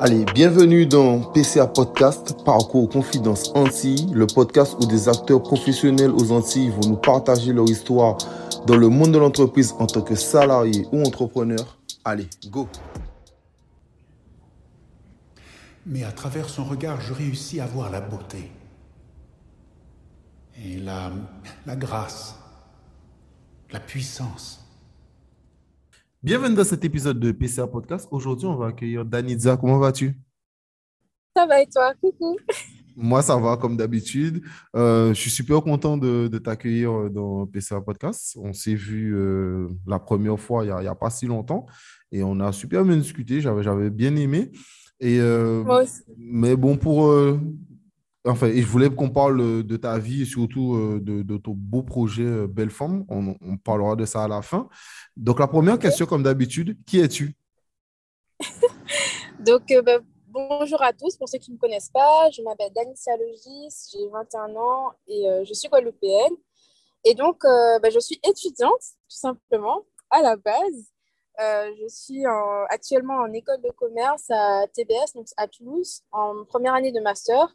Allez, bienvenue dans PCA Podcast, Parcours Confidence Antilles, le podcast où des acteurs professionnels aux Antilles vont nous partager leur histoire dans le monde de l'entreprise en tant que salarié ou entrepreneur. Allez, go Mais à travers son regard, je réussis à voir la beauté et la, la grâce, la puissance. Bienvenue dans cet épisode de PCA Podcast. Aujourd'hui, on va accueillir Danitza. Comment vas-tu? Ça va et toi? Coucou. Moi, ça va comme d'habitude. Euh, je suis super content de, de t'accueillir dans PCA Podcast. On s'est vu euh, la première fois il n'y a, a, pas si longtemps et on a super bien discuté. J'avais bien aimé. Et, euh, Moi aussi. mais bon, pour. Euh, enfin, et je voulais qu'on parle de ta vie et surtout euh, de, de ton beau projet euh, Belle Femme. On, on parlera de ça à la fin. Donc, la première question, comme d'habitude, qui es-tu? Donc, euh, bah, bonjour à tous. Pour ceux qui ne me connaissent pas, je m'appelle Danicia Logis, j'ai 21 ans et euh, je suis guadeloupéenne. Et donc, euh, bah, je suis étudiante, tout simplement, à la base. Euh, je suis en- actuellement en école de commerce à TBS, donc à Toulouse, en première année de master.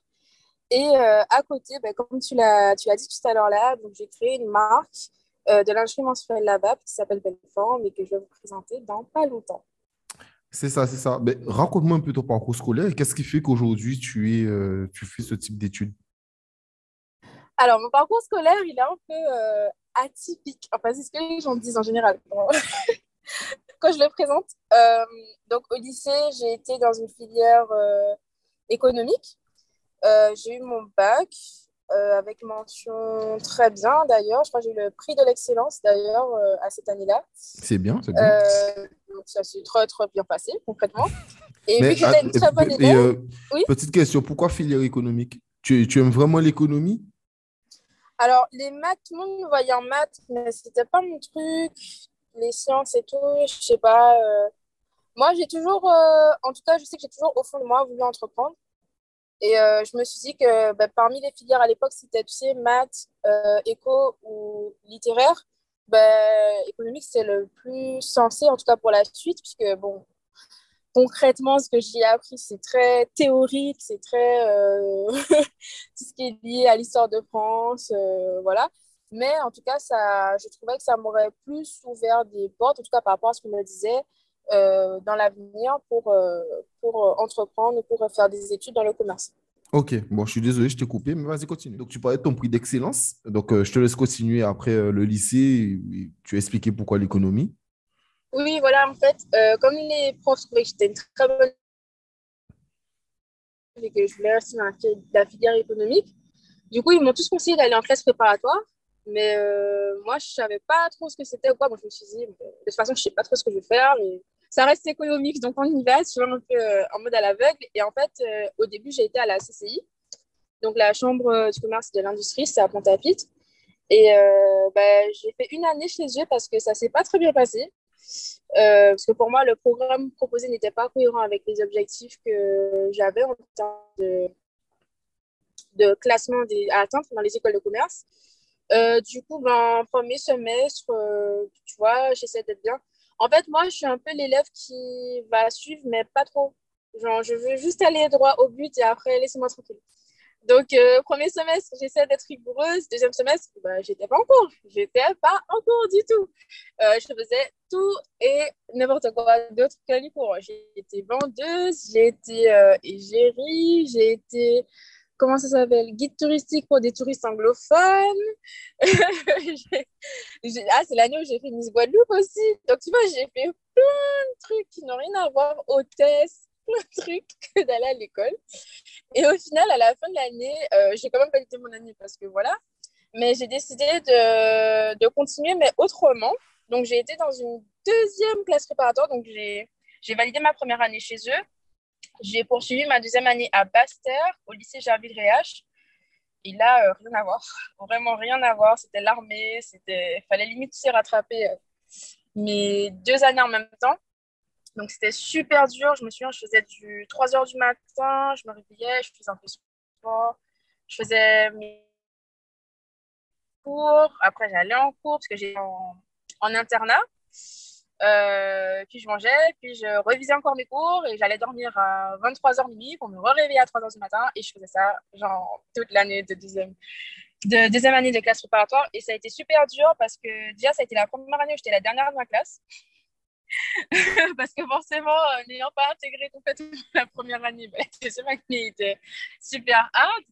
Et euh, à côté, bah, comme tu l'as, tu l'as dit tout à l'heure là, j'ai créé une marque euh, de lingerie menstruelle là-bas qui s'appelle Belle Forme et que je vais vous présenter dans pas longtemps. C'est ça, c'est ça. Mais raconte-moi un peu ton parcours scolaire et qu'est-ce qui fait qu'aujourd'hui tu es, euh, tu fais ce type d'études? Alors, mon parcours scolaire, il est un peu euh, atypique. Enfin, c'est ce que les gens disent en général quand, je le présente. Euh, donc, au lycée, j'ai été dans une filière économique. Euh, j'ai eu mon bac euh, avec mention très bien, d'ailleurs. Je crois que j'ai eu le prix de l'excellence, d'ailleurs, euh, à cette année-là. C'est bien, c'est bien. Donc, ça s'est très, très bien passé, concrètement. Et Mais, vu que une très bonne et, élève, Oui. petite question, pourquoi filière économique? Tu, tu aimes vraiment l'économie? Alors, les maths, tout le monde me voyait en maths, mais c'était pas mon truc. Les sciences et tout, je sais pas. euh. Moi, j'ai toujours, euh, en tout cas, je sais que j'ai toujours au fond de moi voulu entreprendre. Et euh, je me suis dit que bah, parmi les filières à l'époque, c'était, tu sais, maths, euh, éco ou littéraire, bah, économique, c'est le plus sensé, en tout cas pour la suite, puisque, bon, concrètement, ce que j'ai appris, c'est très théorique, c'est très euh, tout ce qui est lié à l'histoire de France, voilà. Mais en tout cas, ça, je trouvais que ça m'aurait plus ouvert des portes, en tout cas par rapport à ce qu'on me disait euh, dans l'avenir pour, euh, pour euh, entreprendre, pour faire des études dans le commerce. Ok, bon, je suis désolé, je t'ai coupé, mais vas-y, continue. Donc, tu parlais de ton prix d'excellence. Donc, euh, je te laisse continuer après le lycée. Tu as expliqué pourquoi l'économie. Oui, voilà, en fait, comme les profs trouvaient que j'étais une très bonne et que je voulais rester dans la, fi- la filière économique, du coup, ils m'ont tous conseillé d'aller en classe préparatoire. Mais euh, moi, je savais pas trop ce que c'était ou quoi. Moi, je me suis dit, bon, de toute façon, je sais pas trop ce que je vais faire. Et ça reste économique, donc on y va, tu vois, un peu euh, en mode à l'aveugle. Et en fait, euh, au début, j'ai été à la CCI, donc la Chambre euh, du commerce et de l'industrie, c'est à Pointe-à-Pitre. Et bah, j'ai fait une année chez eux parce que ça s'est pas très bien passé. Parce que pour moi, le programme proposé n'était pas cohérent avec les objectifs que j'avais en termes de, classement des, à atteindre dans les écoles de commerce. Du coup, ben, premier semestre, tu vois, j'essaie d'être bien. En fait, moi, je suis un peu l'élève qui va suivre, mais pas trop. Genre, je veux juste aller droit au but et après, laissez-moi tranquille. Donc, euh, premier semestre, j'essaie d'être rigoureuse. Deuxième semestre, bah, j'étais pas en cours. J'étais pas en cours du tout. Euh, je faisais tout et n'importe quoi d'autre que les cours. J'ai été vendeuse, j'ai été euh, égérie, j'ai été, comment ça s'appelle, guide touristique pour des touristes anglophones. Ah, c'est l'année où j'ai fait Miss Guadeloupe aussi. Donc, tu vois, j'ai fait plein de trucs qui n'ont rien à voir, hôtesse, plein de trucs que d'aller à l'école. Et au final, à la fin de l'année, euh, j'ai quand même validé mon année parce que voilà. Mais j'ai décidé de, de continuer, mais autrement. Donc, j'ai été dans une deuxième classe préparatoire. Donc, j'ai validé ma première année chez eux. J'ai poursuivi ma deuxième année à Basse-Terre, au lycée Gerville-Réache. Et là, euh, rien à voir. Vraiment rien à voir. C'était l'armée. C'était... fallait limite se rattraper euh, mes deux années en même temps. Donc, c'était super dur. Je me souviens, je faisais du 3 heures du matin. Je me réveillais, je faisais un peu de sport. Je faisais mes cours. Après, j'allais en cours parce que en, en internat. Euh, puis je mangeais, puis je revisais encore mes cours et j'allais dormir à 23h minuit pour me réveiller à 3h du matin. Et je faisais ça, genre, toute l'année de deuxième, de deuxième année de classe préparatoire. Et ça a été super dur parce que déjà, ça a été la première année où j'étais la dernière de ma classe. parce que forcément, euh, n'ayant pas intégré complètement la première année, bah, la deuxième année était super hard.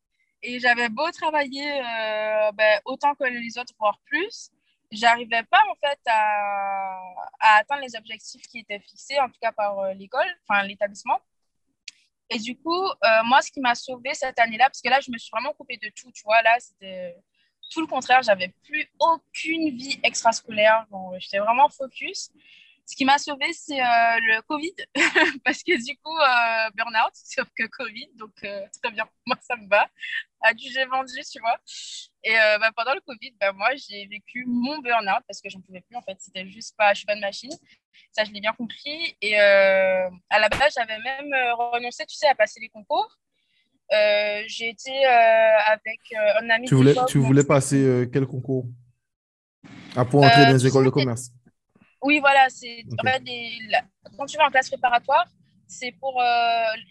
Et j'avais beau travailler euh, bah, autant que les autres, voire plus j'arrivais pas en fait à, à, atteindre les objectifs qui étaient fixés, en tout cas par euh, l'école, enfin l'établissement. Et du coup, euh, moi, ce qui m'a sauvée cette année-là, parce que là, je me suis vraiment coupée de tout, tu vois, là, c'était tout le contraire, j'avais plus aucune vie extrascolaire, j'étais vraiment focus. Ce qui m'a sauvée, c'est euh, le Covid, parce que du coup, burn-out, sauf que Covid, donc très bien, moi, ça me va. À du j'ai vendu, tu vois. Et euh, bah, pendant le Covid, bah, moi, j'ai vécu mon burn-out parce que j'en pouvais plus. En fait, c'était juste pas, je suis pas de machine. Ça, je l'ai bien compris. Et euh, à la base, j'avais même euh, renoncé, tu sais, à passer les concours. j'ai été avec un ami. Tu voulais, tu voulais passer quel concours? Ah, Pour entrer dans les écoles de commerce Oui, voilà. C'est en fait, quand tu vas en classe préparatoire, c'est pour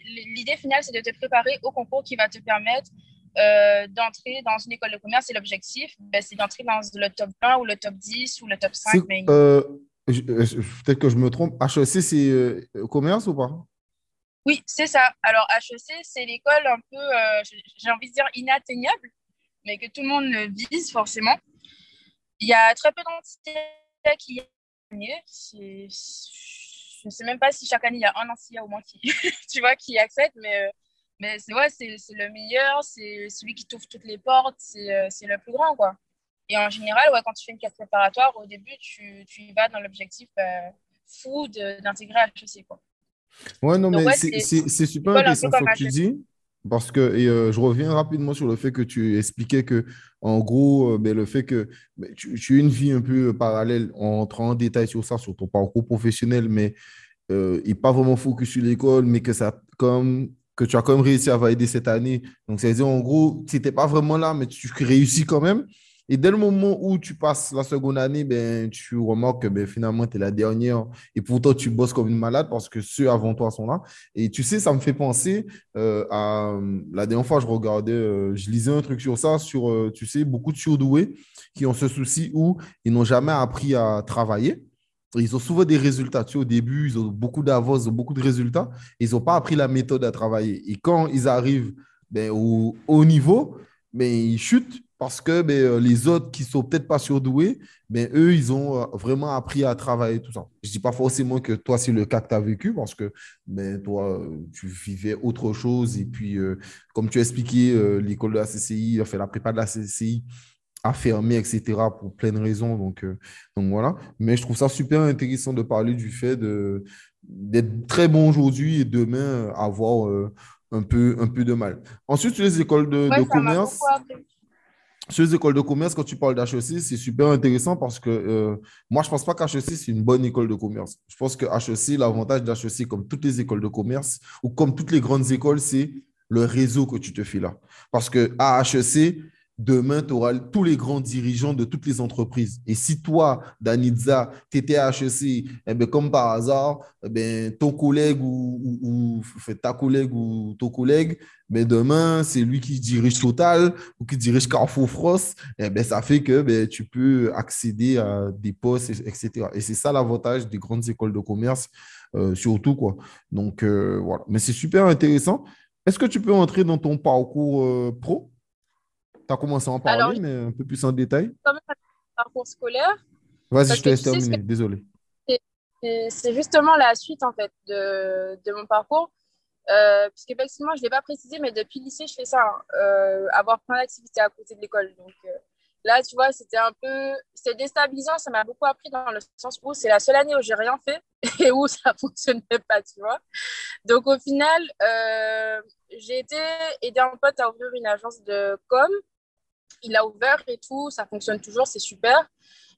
l'idée finale, c'est de te préparer au concours qui va te permettre euh, d'entrer dans une école de commerce et l'objectif, ben, c'est d'entrer dans le top 1 ou le top 10 ou le top 5. Euh, peut-être que je me trompe. HEC, c'est euh, commerce ou pas? Oui, c'est ça. Alors, HEC, c'est l'école un peu, j'ai envie de dire, inatteignable, mais que tout le monde vise forcément. Il y a très peu d'entités qui y je ne sais même pas si chaque année il y a un enseignant au moins qui, tu vois, qui accède, mais mais c'est ouais, c'est le meilleur, c'est celui qui t'ouvre toutes les portes, c'est euh, le plus grand, quoi. Et en général, ouais, quand tu fais une classe préparatoire, au début, tu, tu y vas dans l'objectif euh, fou d'intégrer HEC, quoi. Ouais, non, mais c'est super intéressant ce que tu dis. Parce que, euh, je reviens rapidement sur le fait que tu expliquais que, en gros, ben, le fait que ben, tu, tu, as une vie un peu parallèle, en entrant en détail sur ça, sur ton parcours professionnel, mais et pas vraiment focus sur l'école, mais que ça, comme que tu as quand même réussi à valider cette année. Donc, c'est-à-dire, en gros, tu n'étais pas vraiment là, mais tu réussis quand même. Et dès le moment où tu passes la seconde année, ben, tu remarques que ben, finalement, tu es la dernière. Et pourtant, tu bosses comme une malade parce que ceux avant toi sont là. Et tu sais, ça me fait penser euh, à. La dernière fois, je regardais, euh, je lisais un truc sur ça, sur, euh, tu sais, beaucoup de surdoués qui ont ce souci où ils n'ont jamais appris à travailler. Ils ont souvent des résultats. Tu sais, au début, ils ont beaucoup d'avance, beaucoup de résultats. Ils n'ont pas appris la méthode à travailler. Et quand ils arrivent ben, au haut niveau, ben, ils chutent parce que ben, euh, les autres qui ne sont peut-être pas surdoués, ben, eux, ils ont euh, vraiment appris à travailler tout ça. Je ne dis pas forcément que toi, c'est le cas que tu as vécu parce que ben, toi, tu vivais autre chose. Et puis, euh, comme tu as expliqué, l'école de la CCI, fait la prépa de la CCI, à fermer, etc., pour plein de raisons. Donc, euh, donc voilà. Mais je trouve ça super intéressant de parler du fait d'être très bon aujourd'hui et demain avoir euh, un, peu, un peu de mal. Ensuite, les écoles de, commerce. Sur les écoles de commerce, quand tu parles d'HEC, c'est super intéressant parce que euh, moi, je ne pense pas qu'HEC, c'est une bonne école de commerce. Je pense que HEC, l'avantage d'HEC, comme toutes les écoles de commerce ou comme toutes les grandes écoles, c'est le réseau que tu te fais là. Parce que à HEC, demain, tu auras tous les grands dirigeants de toutes les entreprises. Et si toi, Danitza, tu étais HEC, eh bien, comme par hasard, eh bien, ton collègue ou, ta collègue ou ton collègue, mais ben, demain, c'est lui qui dirige Total ou qui dirige Carrefour France, eh ça fait que ben, tu peux accéder à des postes, etc. Et c'est ça l'avantage des grandes écoles de commerce, euh, surtout. Quoi. Donc, euh, voilà. Mais c'est super intéressant. Est-ce que tu peux entrer dans ton parcours euh, pro? Tu as commencé à en parler, mais un peu plus en détail. Comme un parcours scolaire. Vas-y, je te laisse terminer, désolé. C'est justement la suite en fait de, de mon parcours. Euh, puisqu'effectivement, je ne l'ai pas précisé, mais depuis le lycée, je fais ça, hein. euh, avoir plein d'activités à côté de l'école. Donc euh, là, tu vois, c'était un peu, c'était déstabilisant, ça m'a beaucoup appris dans le sens où c'est la seule année où j'ai rien fait et où ça ne fonctionnait pas, tu vois. Donc au final, euh, j'ai été aider un pote à ouvrir une agence de com il a ouvert et tout, ça fonctionne toujours, c'est super.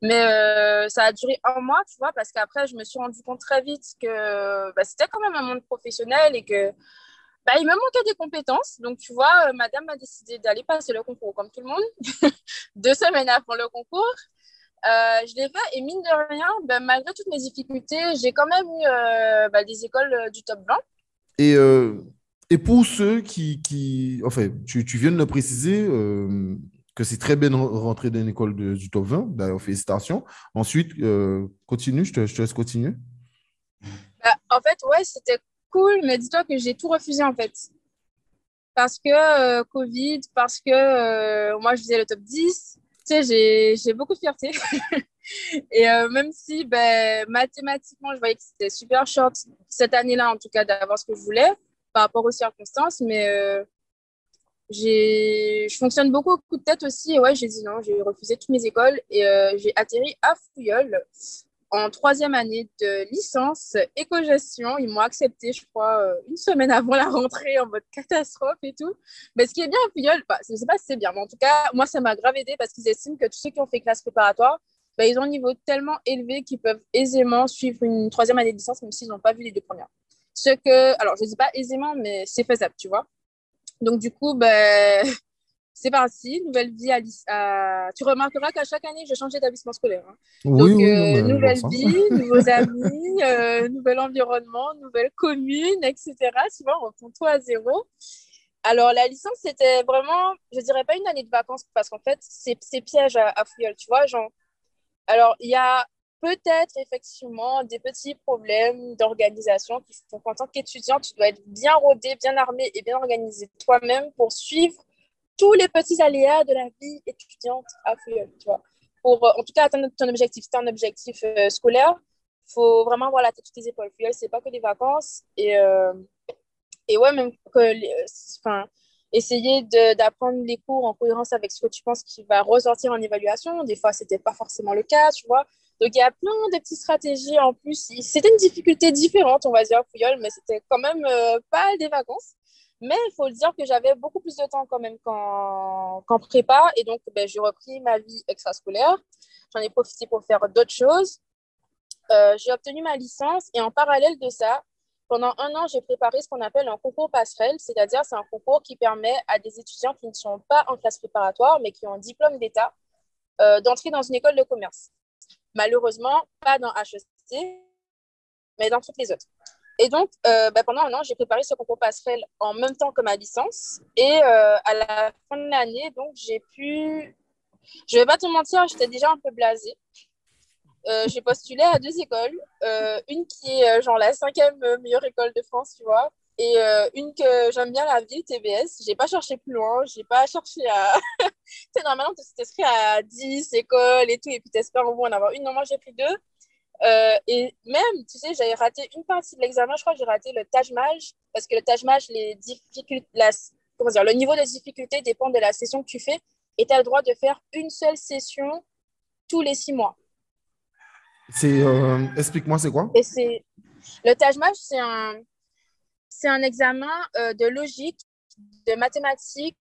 Mais euh, ça a duré un mois, tu vois, parce qu'après, je me suis rendu compte très vite que bah, c'était quand même un monde professionnel et que bah, il me manquait des compétences. Donc, tu vois, euh, madame a décidé d'aller passer le concours comme tout le monde, deux semaines avant le concours. Euh, je l'ai fait et mine de rien, ben, malgré toutes mes difficultés, j'ai quand même eu ben, des écoles du top 20. Et, et pour ceux qui, qui enfin, tu, tu, viens de le préciser que c'est très bien de rentrer dans une école de, du top 20. D'ailleurs, félicitations. Ensuite, continue, je te, laisse continuer. Ben, en fait, ouais, c'était cool, mais dis-toi que j'ai tout refusé en fait. Parce que Covid, parce que moi je faisais le top 10 tu sais, j'ai beaucoup de fierté. et euh, même si ben, mathématiquement, je voyais que c'était super short cette année-là, en tout cas, d'avoir ce que je voulais par rapport aux circonstances, mais euh, je fonctionne beaucoup au coup de tête aussi. Et ouais, j'ai dit non, j'ai refusé toutes mes écoles et euh, j'ai atterri à Fouilleul en troisième année de licence éco-gestion. Ils m'ont accepté, je crois, euh, une semaine avant la rentrée en mode catastrophe et tout. Mais ce qui est bien à Puyol, bah, je ne sais pas si c'est bien, mais en tout cas, moi, ça m'a grave aidé parce qu'ils estiment que tous ceux qui ont fait classe préparatoire, bah, ils ont un niveau tellement élevé qu'ils peuvent aisément suivre une troisième année de licence, même s'ils n'ont pas vu les deux premières. Ce que, alors, je ne dis pas aisément, mais c'est faisable, tu vois. Donc, du coup, ben, c'est parti, nouvelle vie à, Tu remarqueras qu'à chaque année, je changeais d'établissement scolaire. Hein. Oui, Donc, euh, nouvelle vie, nouveaux amis, euh, nouvel environnement, nouvelle commune, etc. Tu vois, on reprend tout à zéro. Alors, la licence, c'était vraiment, je dirais pas une année de vacances, parce qu'en fait, c'est piège à, à tu vois. Genre... Alors, il y a peut-être effectivement des petits problèmes d'organisation qui font qu'en tant qu'étudiant, tu dois être bien rodé, bien armé et bien organisé toi-même pour suivre tous les petits aléas de la vie étudiante à Fouilleul, tu vois. Pour, euh, en tout cas, atteindre ton objectif, c'est un objectif euh, scolaire, faut vraiment avoir la tête sur tes épaules. Fouilleul, c'est pas que des vacances. Et, euh, et ouais, même que, enfin, essayer d'apprendre les cours en cohérence avec ce que tu penses qui va ressortir en évaluation. Des fois, c'était pas forcément le cas, tu vois. Donc, il y a plein de petites stratégies en plus. C'était une difficulté différente, on va dire, à Fouilleul, mais c'était quand même pas des vacances. Mais il faut le dire que j'avais beaucoup plus de temps quand même qu'en prépa. Et donc, ben, j'ai repris ma vie extrascolaire. J'en ai profité pour faire d'autres choses. Euh, j'ai obtenu ma licence et en parallèle de ça, pendant un an, j'ai préparé ce qu'on appelle un concours passerelle, c'est-à-dire c'est un concours qui permet à des étudiants qui ne sont pas en classe préparatoire, mais qui ont un diplôme d'État, euh, d'entrer dans une école de commerce. Malheureusement, pas dans HEC, mais dans toutes les autres. Et donc, euh, bah, pendant un an, j'ai préparé ce concours passerelle en même temps que ma licence. Et euh, à la fin de l'année, donc, j'ai pu. Je vais pas te mentir, j'étais déjà un peu blasée. Euh, j'ai postulé à deux écoles. une qui est genre la cinquième meilleure école de France, tu vois. Et une que j'aime bien, la ville, TBS. J'ai pas cherché plus loin. J'ai pas cherché à. tu sais, normalement, tu t'inscris à 10 écoles et tout. Et puis, t'espères au moins en avoir une. Non, moi, j'ai pris deux. Euh, et même, tu sais, j'avais raté une partie de l'examen, je crois que j'ai raté le Taj parce que le Taj les difficultés, la, comment dire, le niveau de difficulté dépend de la session que tu fais, et tu as le droit de faire une seule session tous les six mois. C'est, euh, explique-moi, c'est quoi? Et c'est, Le Taj c'est un, c'est un examen euh, de logique, de mathématiques,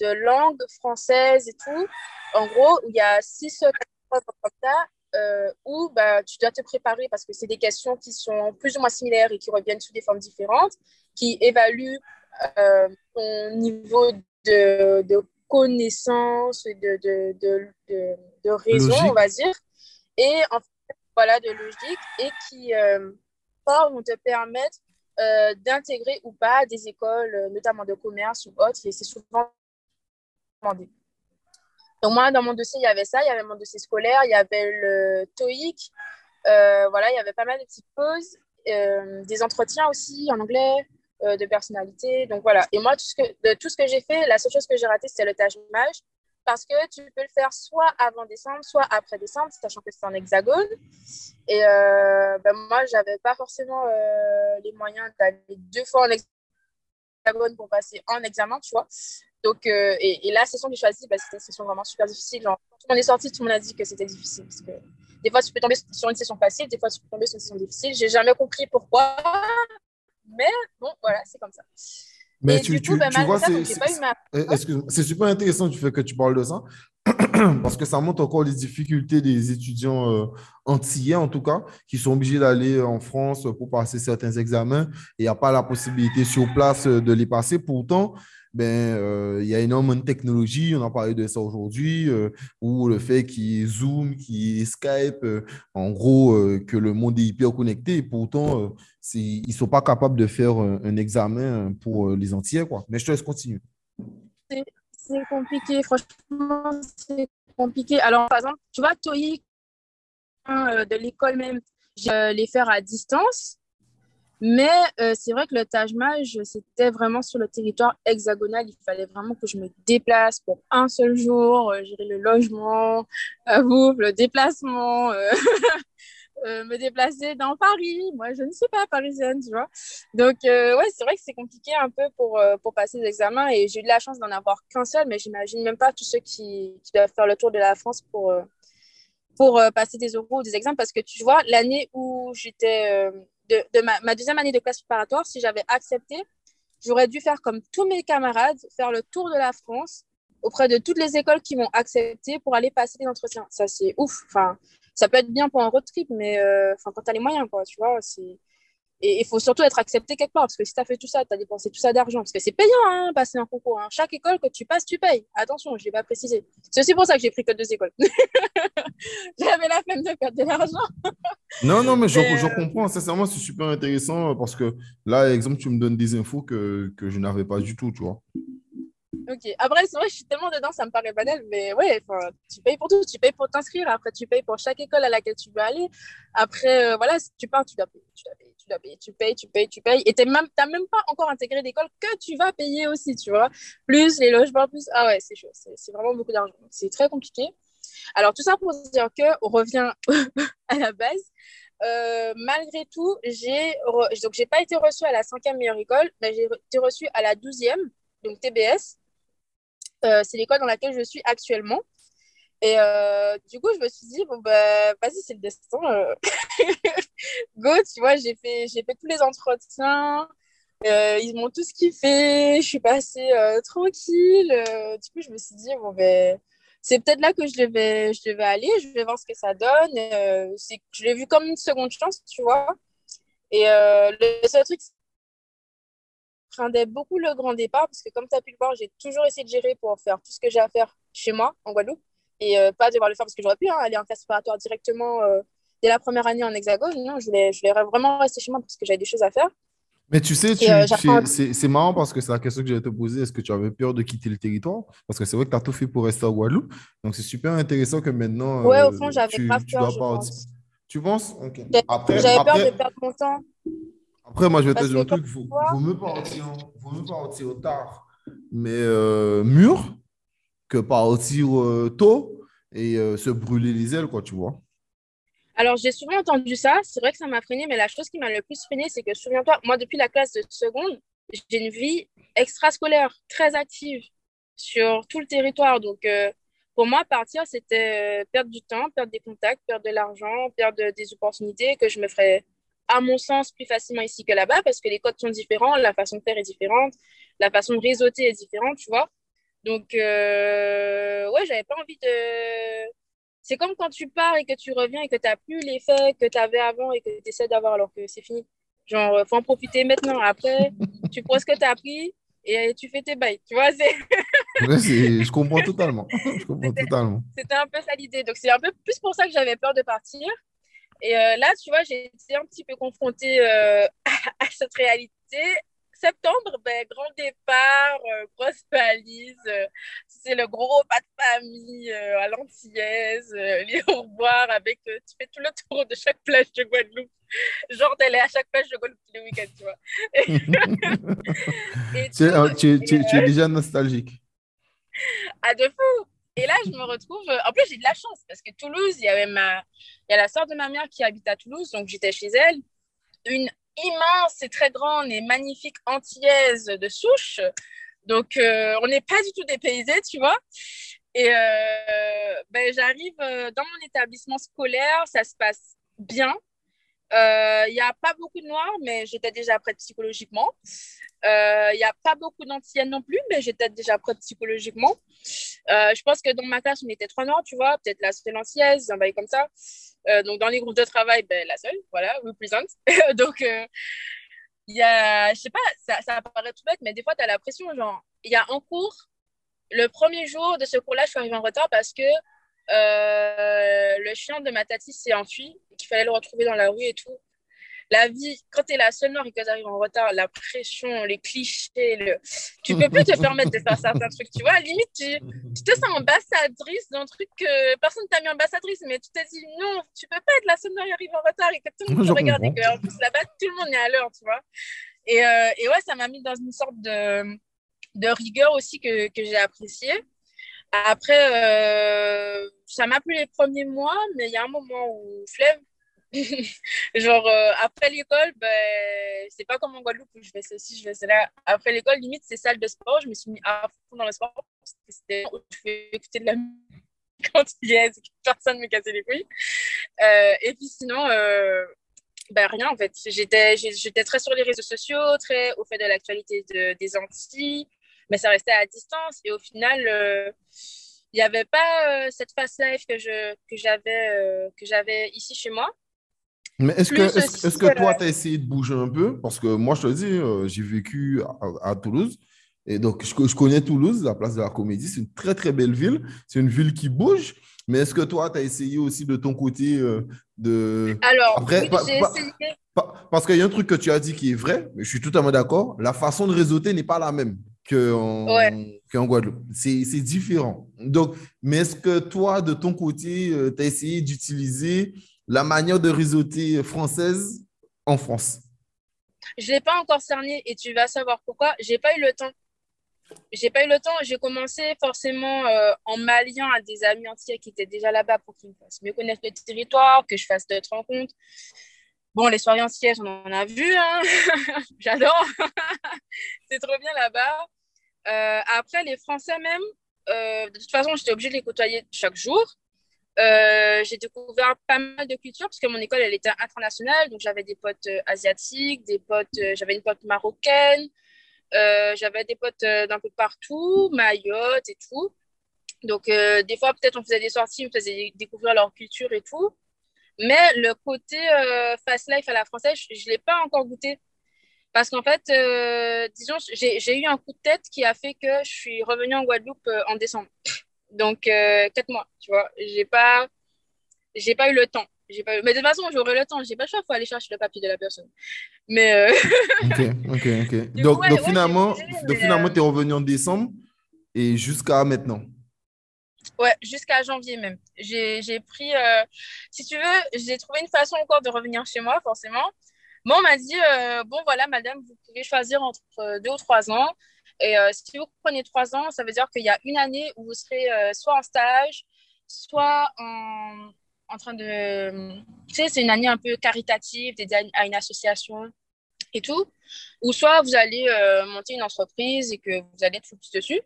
de langue française et tout. En gros, où il y a six comme ça, euh, où bah, tu dois te préparer parce que c'est des questions qui sont plus ou moins similaires et qui reviennent sous des formes différentes, qui évaluent euh, ton niveau de, de connaissance, de, de, de, de raison, on va dire, et en fait, voilà, de logique, et qui euh, vont te permettre euh, d'intégrer ou pas des écoles, notamment de commerce ou autres, et c'est souvent demandé. Donc moi, dans mon dossier, il y avait ça, il y avait mon dossier scolaire, il y avait le TOEIC, euh, voilà, il y avait pas mal de petites pauses, euh, des entretiens aussi en anglais, euh, de personnalité. Donc voilà. Et moi, tout ce que, que j'ai fait, la seule chose que j'ai raté, c'était le Taj Mahal, parce que tu peux le faire soit avant décembre, soit après décembre, sachant que c'est en hexagone. Et ben moi, j'avais pas forcément les moyens d'aller deux fois en hexagone pour passer en examen, tu vois. Donc, euh, et, la session que j'ai choisie, bah, c'était une session vraiment super difficile. Genre, quand on est sorti, tout le monde a dit que c'était difficile. Parce que des fois, tu peux tomber sur une session facile, des fois, tu peux tomber sur une session difficile. J'ai jamais compris pourquoi. Mais bon, voilà, c'est comme ça. Mais tu, tu, bah, tu vois, c'est ma... super intéressant du fait que tu parles de ça. parce que ça montre encore les difficultés des étudiants euh, antillais, en tout cas, qui sont obligés d'aller en France pour passer certains examens et il n'y a pas la possibilité sur place de les passer. Pourtant, ben, euh, il y a énormément de technologies, on a parlé de ça aujourd'hui, euh, ou le fait qu'il y ait Zoom, qu'il Skype, euh, en gros, que le monde est hyper connecté, et pourtant, ils ne sont pas capables de faire un, examen pour les entiers. Quoi. Mais je te laisse continuer. C'est compliqué, franchement, c'est compliqué. Alors, par exemple, tu vois, TOEIC, de l'école même, je les faire à distance. Mais euh, c'est vrai que le Taj Mahal, c'était vraiment sur le territoire hexagonal. Il fallait vraiment que je me déplace pour un seul jour, euh, gérer le logement, euh, le déplacement, euh, me déplacer dans Paris. Moi, je ne suis pas parisienne, tu vois. Donc, ouais, c'est vrai que c'est compliqué un peu pour, pour passer les examens. Et j'ai eu de la chance d'en avoir qu'un seul, mais j'imagine même pas tous ceux qui, qui, doivent faire le tour de la France pour, pour passer des euros ou des examens. Parce que tu vois, l'année où j'étais de, ma, deuxième année de classe préparatoire, si j'avais accepté, j'aurais dû faire comme tous mes camarades, faire le tour de la France auprès de toutes les écoles qui m'ont accepté pour aller passer des entretiens. Ça, c'est ouf. Enfin, ça peut être bien pour un road trip, mais euh, quand tu as les moyens, quoi, tu vois, c'est et il faut surtout être accepté quelque part, parce que si tu as fait tout ça, tu as dépensé tout ça d'argent, parce que c'est payant, hein, passer un concours. Hein. Chaque école que tu passes, tu payes. Attention, je ne l'ai pas précisé. C'est aussi pour ça que j'ai pris que deux écoles. J'avais la flemme de perdre de l'argent. non, non, mais je, je euh, comprends. Sincèrement, c'est super intéressant, parce que là, exemple, tu me donnes des infos que, que je n'avais pas du tout, tu vois. Ok. Après, c'est vrai, je suis tellement dedans, ça me paraît banal, mais ouais, tu payes pour tout. Tu payes pour t'inscrire. Après, tu payes pour chaque école à laquelle tu veux aller. Après, euh, voilà, si tu pars, tu dois payer. Tu dois payer, tu dois payer. Tu payes, tu payes, tu payes. Et tu n'as même, même pas encore intégré d'école que tu vas payer aussi, tu vois. Plus les logements, plus. Ah ouais, c'est chaud. C'est vraiment beaucoup d'argent. C'est très compliqué. Alors, tout ça pour dire qu'on revient à la base. Euh, malgré tout, j'ai donc j'ai pas été reçue à la cinquième meilleure école, mais j'ai été reçue à la douzième, donc TBS. Euh, c'est l'école dans laquelle je suis actuellement. Et euh, du coup, je me suis dit, bon, bah, vas-y, c'est le destin. Go, tu vois, j'ai fait, fait tous les entretiens. ils m'ont tous kiffé. Je suis passée tranquille. du coup, je me suis dit, bon, ben, c'est peut-être là que je devais, je devais aller. Je vais voir ce que ça donne. c'est, je l'ai vu comme une seconde chance, tu vois. Et le seul truc, craindais beaucoup le grand départ parce que, comme tu as pu le voir, j'ai toujours essayé de gérer pour faire tout ce que j'ai à faire chez moi, en Guadeloupe, et euh, pas devoir le faire parce que j'aurais pu hein, aller en classe préparatoire directement euh, dès la première année en hexagone. Non, je voulais, je voulais vraiment rester chez moi parce que j'avais des choses à faire. Mais tu sais, euh, c'est marrant parce que c'est la question que j'allais te poser. Est-ce que tu avais peur de quitter le territoire? Parce que c'est vrai que tu as tout fait pour rester en Guadeloupe. Donc, c'est super intéressant que maintenant. Ouais, au fond, j'avais pas peur. Je pense. Tu penses? J'avais peur de perdre mon temps. Après, moi, je vais te dire un truc. Il vaut, mieux partir, partir tard, mais euh, mûr, que partir euh, tôt et euh, se brûler les ailes, quoi, tu vois. Alors, j'ai souvent entendu ça. C'est vrai que ça m'a freiné, mais la chose qui m'a le plus freiné, c'est que, souviens-toi, moi, depuis la classe de seconde, j'ai une vie extrascolaire très active sur tout le territoire. Donc, pour moi, partir, c'était perdre du temps, perdre des contacts, perdre de l'argent, perdre des opportunités que je me ferais à mon sens, plus facilement ici que là-bas parce que les codes sont différents, la façon de faire est différente, la façon de réseauter est différente, tu vois. Donc, euh, ouais, j'avais pas envie de. C'est comme quand tu pars et que tu reviens et que tu n'as plus l'effet que tu avais avant et que tu essaies d'avoir alors que c'est fini. Genre, faut en profiter maintenant. Après, tu prends ce que tu as appris et tu fais tes bails. Tu vois, c'est. je comprends totalement. Je comprends totalement. C'était un peu ça l'idée. Donc, c'est un peu plus pour ça que j'avais peur de partir. Et euh, là, tu vois, j'ai été un petit peu confrontée euh, à, cette réalité. Septembre, ben, grand départ, euh, grosse valise, c'est le gros pas de famille à l'antillaise, les au revoir avec, tu fais tout le tour de chaque plage de Guadeloupe. Genre d'aller à chaque plage de Guadeloupe tous les week-ends, tu vois. tu, tu, tu, es déjà nostalgique. Ah, de fou! Et là, je me retrouve. En plus, j'ai de la chance parce que Toulouse, il y avait ma, il y a la sœur de ma mère qui habite à Toulouse, donc j'étais chez elle. Une immense et très grande et magnifique antillaise de souche. Donc, euh, on n'est pas du tout dépaysés, tu vois. Et euh, ben, j'arrive euh, dans mon établissement scolaire, ça se passe bien. Il n'y a pas beaucoup de noirs, mais j'étais déjà prête psychologiquement. Il n'y a pas beaucoup d'antiennes non plus, mais j'étais déjà prête psychologiquement. je pense que dans ma classe, on était trois noirs, tu vois, peut-être la seule ancienne, un bail comme ça. Donc, dans les groupes de travail, ben, la seule, voilà, représente. donc, il y a, je sais pas, ça, ça paraît tout bête, mais des fois, tu as l'impression, genre, il y a un cours, le premier jour de ce cours-là, je suis arrivée en retard parce que euh, le chien de ma tati s'est enfui qu'il fallait le retrouver dans la rue et tout. La vie, quand tu es la seule noire et que tu arrives en retard, la pression, les clichés, le... tu peux plus te permettre de faire certains trucs, tu vois. Limite, tu, tu te sens ambassadrice d'un truc que personne t'a mis ambassadrice, mais tu te dis non, tu peux pas être la seule noire qui arrive en retard et que tout le monde te regarde et qu'en plus là-bas, tout le monde est à l'heure, tu vois. Et, euh, et, ouais, ça m'a mis dans une sorte de, de rigueur aussi que, que j'ai apprécié. Après, euh, ça m'a plu les premiers mois, mais il y a un moment où flemme. Genre, euh, après l'école, ben, c'est pas comme en Guadeloupe je fais ceci, je fais cela. Après l'école, limite, c'est salle de sport. Je me suis mis à fond dans le sport parce que c'était où je pouvais écouter de la musique quand il y a personne me cassait les couilles. Euh, et puis sinon, euh, ben rien en fait. J'étais, j'étais très sur les réseaux sociaux, très au fait de l'actualité de, des Antilles mais ça restait à distance. Et au final, euh, il n'y avait pas euh, cette fast life que, je, que, j'avais, euh, que j'avais ici chez moi. Mais est-ce que, est-ce, que toi, tu as essayé de bouger un peu? Parce que moi, je te dis, j'ai vécu à, Toulouse. Et donc, je, je, connais Toulouse, la place de la Comédie. C'est une très, très belle ville. C'est une ville qui bouge. Mais est-ce que toi, tu as essayé aussi de ton côté de... Alors, Après, j'ai essayé. parce qu'il y a un truc que tu as dit qui est vrai, mais je suis totalement d'accord. La façon de réseauter n'est pas la même qu'en en Guadeloupe. C'est différent. Donc, mais est-ce que toi, de ton côté, euh, tu as essayé d'utiliser la manière de réseauter française en France Je ne l'ai pas encore cerné et tu vas savoir pourquoi. Je n'ai pas eu le temps. J'ai pas eu le temps. J'ai commencé forcément euh, en m'alliant à des amis entiers qui étaient déjà là-bas pour qu'ils me fassent mieux connaître le territoire, que je fasse d'autres rencontres. Bon, les soirées en siège, on en a vu. Hein. J'adore. c'est trop bien là-bas. Euh, après, les Français même, euh, de toute façon, j'étais obligée de les côtoyer chaque jour. Euh, j'ai découvert pas mal de cultures parce que mon école, elle était internationale. Donc, j'avais des potes asiatiques, des potes, j'avais une pote marocaine, j'avais des potes d'un peu partout, Mayotte et tout. Donc, des fois, peut-être on faisait des sorties, on faisait découvrir leur culture et tout. Mais le côté euh, fast life à la française, je ne l'ai pas encore goûté. Parce qu'en fait, euh, disons, j'ai eu un coup de tête qui a fait que je suis revenue en Guadeloupe euh, en décembre. Donc, quatre mois, tu vois. J'ai pas, j'ai pas eu le temps. Pas Mais de toute façon, j'aurai le temps. J'ai pas le choix. Il faut aller chercher le papier de la personne. Mais. ok, ok, ok. Donc, donc, finalement, donc, finalement, tu es revenu en décembre et jusqu'à maintenant. Ouais, jusqu'à janvier même. J'ai pris, euh, si tu veux, j'ai trouvé une façon encore de revenir chez moi, forcément. Bon, on m'a dit, euh, bon, voilà, madame, vous pouvez choisir entre euh, deux ou trois ans. Et si vous prenez trois ans, ça veut dire qu'il y a une année où vous serez soit en stage, soit en, en train de. Tu sais, c'est une année un peu caritative, dédiée à une association et tout. Ou soit vous allez monter une entreprise et que vous allez être focus dessus.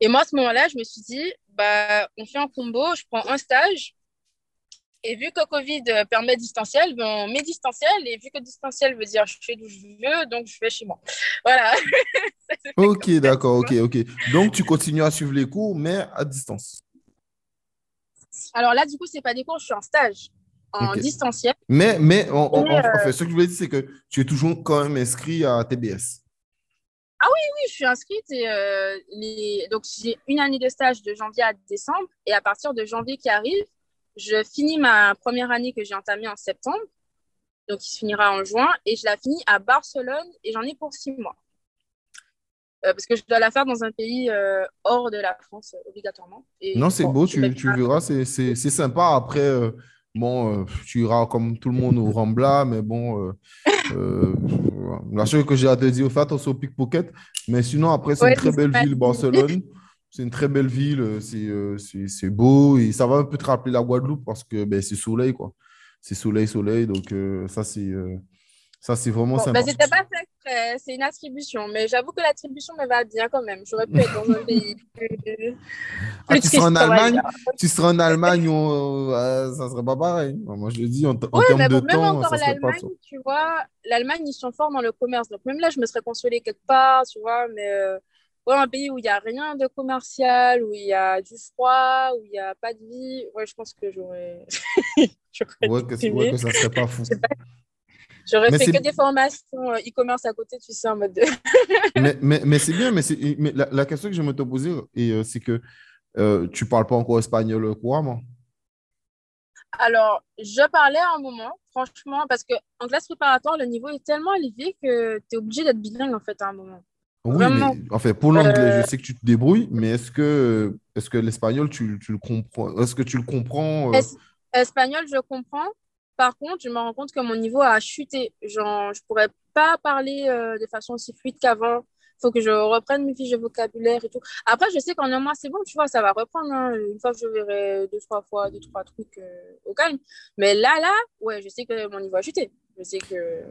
Et moi, à ce moment-là, je me suis dit, bah, on fait un combo, je prends un stage. Et vu que Covid permet distanciel, ben, on met distanciel. Et vu que distanciel veut dire je fais d'où je veux, donc je fais chez moi. Voilà. ok, d'accord, ok, ok. Donc, tu continues à suivre les cours, mais à distance. Alors là, du coup, ce n'est pas des cours, je suis en stage, en distanciel. Mais, mais, en euh, fait, ce que je voulais dire, c'est que tu es toujours quand même inscrit à TBS. Ah oui, oui, je suis inscrite et euh, les... donc j'ai une année de stage de janvier à décembre et à partir de janvier qui arrive, je finis ma première année que j'ai entamée en septembre, donc il se finira en juin et je la finis à Barcelone et j'en ai pour six mois. Euh, parce que je dois la faire dans un pays euh, hors de la France obligatoirement. non, c'est beau, tu, tu verras, c'est sympa. Après, bon, tu iras comme tout le monde au Rambla, mais bon, euh, la chose que j'ai à te dire, fais attention au pickpocket. Mais sinon, après, c'est une très belle ville, Barcelone. C'est une très belle ville, euh, euh, c'est beau et ça va un peu te rappeler la Guadeloupe parce que ben, c'est soleil, quoi. C'est soleil, soleil. Donc, ça, c'est ça c'est vraiment bon, sympa. C'était pas après, c'est une attribution. Mais j'avoue que l'attribution me va bien quand même. J'aurais pu être dans un pays plus. Ah, tu, seras en Allemagne, tu seras en Allemagne, on, ça serait pas pareil. Moi, je le dis, en, en termes mais de même temps, encore serait pas l'Allemagne, tu vois, l'Allemagne, ils sont forts dans le commerce. Donc, même là, je me serais consolée quelque part, tu vois. Mais euh, ouais, un pays où il n'y a rien de commercial, où il y a du froid, où il n'y a pas de vie, ouais, je pense que j'aurais. que, ouais, que ça serait pas fou. J'aurais Mais fait que des formations euh, e-commerce à côté, tu sais, en mode. de- mais mais, mais c'est bien, mais, mais la, la question que je me te poser, euh, c'est que euh, tu parles pas encore espagnol couramment. Alors, je parlais à un moment, franchement, parce qu'en classe préparatoire, le niveau est tellement élevé que tu es obligé d'être bilingue, en fait, à un moment. Oui, Vraiment. mais en fait, pour l'anglais, Euh, je sais que tu te débrouilles, mais est-ce que, est-ce que l'espagnol, tu, tu le comprends? Est-ce que tu le comprends? Es- espagnol, je comprends. Par contre, je me rends compte que mon niveau a chuté. Genre, je pourrais pas parler euh, de façon aussi fluide qu'avant. faut que je reprenne mes fiches de vocabulaire et tout. Après, je sais qu'en un mois, c'est bon, tu vois, ça va reprendre. hein. Une fois que je verrai deux, trois fois, deux, trois trucs euh, au calme. Mais là, là, ouais, je sais que mon niveau a chuté. Je sais que.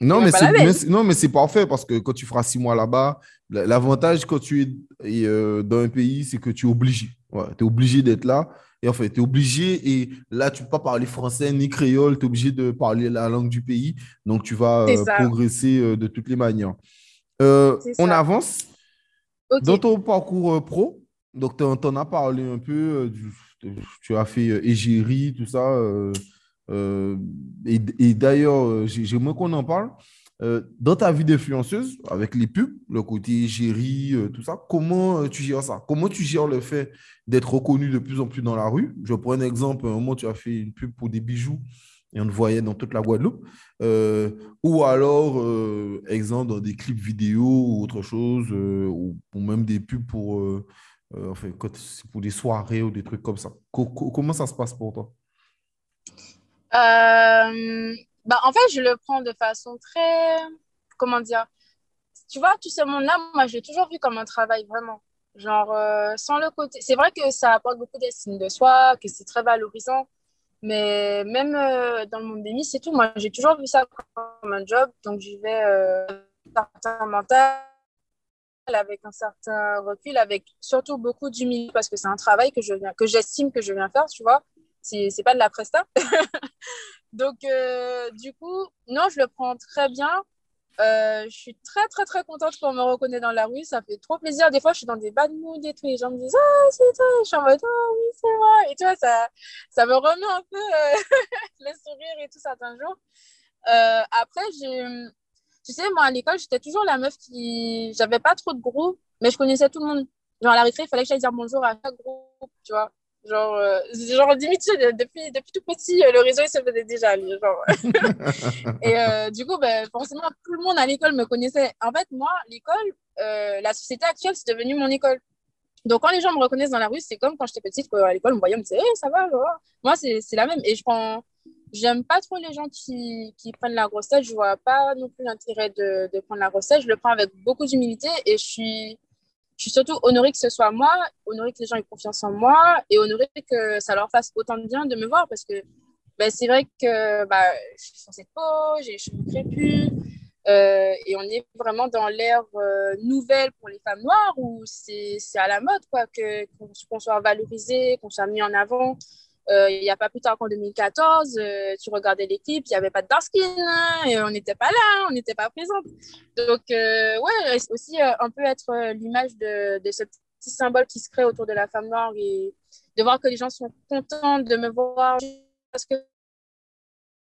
Non, mais c'est, non, mais c'est parfait parce que quand tu feras six mois là-bas, la- l'avantage quand tu es euh, dans un pays, c'est que tu es obligé. tu es obligé d'être là. Et en fait, tu es obligé. Et là, tu ne peux pas parler français ni créole. Tu es obligé de parler la langue du pays. Donc, tu vas euh, progresser euh, de toutes les manières. Euh, on avance. Dans ton parcours pro, donc tu en as parlé un peu, tu as fait égérie, tout ça. et et d'ailleurs, j'ai- j'aimerais qu'on en parle. Euh, dans ta vie d'influenceuse, avec les pubs, le côté égérie, euh, tout ça, comment euh, tu gères ça? Comment tu gères le fait d'être reconnu de plus en plus dans la rue? Je prends un exemple, un moment, tu as fait une pub pour des bijoux et on te voyait dans toute la Guadeloupe. Ou alors, exemple, dans des clips vidéo ou autre chose, ou, même des pubs pour, enfin, pour des soirées ou des trucs comme ça. Co- co- comment ça se passe pour toi? Bah, en fait, je le prends de façon très, comment dire, tu vois, tout ce monde-là, moi, je l'ai toujours vu comme un travail vraiment. Genre, euh, sans le côté, c'est vrai que ça apporte beaucoup d'estime de soi, que c'est très valorisant, mais même euh, dans le monde des Miss et tout, moi, j'ai toujours vu ça comme un job, donc j'y vais euh, certain mental, avec un certain recul, avec surtout beaucoup d'humilité, parce que c'est un travail que je viens, que j'estime que je viens faire, tu vois. C'est, pas de la presta. Donc, euh, du coup, non, je le prends très bien. Euh, je suis très, très, très contente qu'on me reconnaît dans la rue. Ça fait trop plaisir. Des fois, je suis dans des bad moods et tout. Les gens me disent Ah, c'est toi. Je suis en mode Ah, oui, c'est moi. Et tu vois, ça, ça me remet un peu euh, le et tout certains jours. Euh, après, j'ai. Tu sais, moi, à l'école, j'étais toujours la meuf qui. J'avais pas trop de groupe, mais je connaissais tout le monde. Genre, à la récré, il fallait que j'aille dire bonjour à chaque groupe, tu vois. Genre, euh, genre limite, depuis, depuis tout petit, euh, le réseau, il se faisait déjà. lui, Genre. Et euh, du coup, ben, forcément, tout le monde à l'école me connaissait. En fait, moi, l'école, euh, la société actuelle, c'est devenu mon école. Donc, quand les gens me reconnaissent dans la rue, c'est comme quand j'étais petite, quoi, à l'école, on me voyait, on me disait, hey, ça va, ça va. Moi, c'est c'est la même. Et je prends. J'aime pas trop les gens qui, qui prennent la grosse tête. Je vois pas non plus l'intérêt de, de prendre la grosse tête. Je le prends avec beaucoup d'humilité et je suis, je suis surtout honorée que ce soit moi, honorée que les gens aient confiance en moi et honorée que ça leur fasse autant de bien de me voir parce que ben, c'est vrai que bah, je suis sur cette peau, j'ai les cheveux crépus euh, et on est vraiment dans l'ère euh, nouvelle pour les femmes noires où c'est à la mode quoi, qu'on soit valorisé, qu'on soit mis en avant. Euh, il n'y a pas plus tard qu'en 2014, euh, tu regardais clips, il n'y avait pas de dark skin, hein, et on n'était pas là, on n'était pas présente. Donc, euh, ouais, aussi un peu être l'image de ce petit symbole qui se crée autour de la femme noire et de voir que les gens sont contents de me voir parce que ça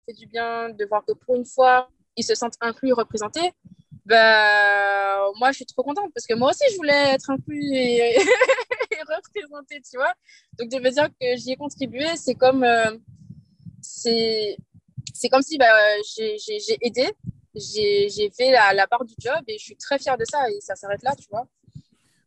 fait du bien, de voir que pour une fois, ils se sentent inclus, représentés. Ben, moi, je suis trop contente parce que moi aussi, je voulais être inclus et, et représentée, tu vois. Donc, de me dire que j'y ai contribué, c'est comme, euh, comme si ben, j'ai, j'ai, j'ai aidé, j'ai, j'ai fait la, la part du job et je suis très fière de ça et ça s'arrête là, tu vois.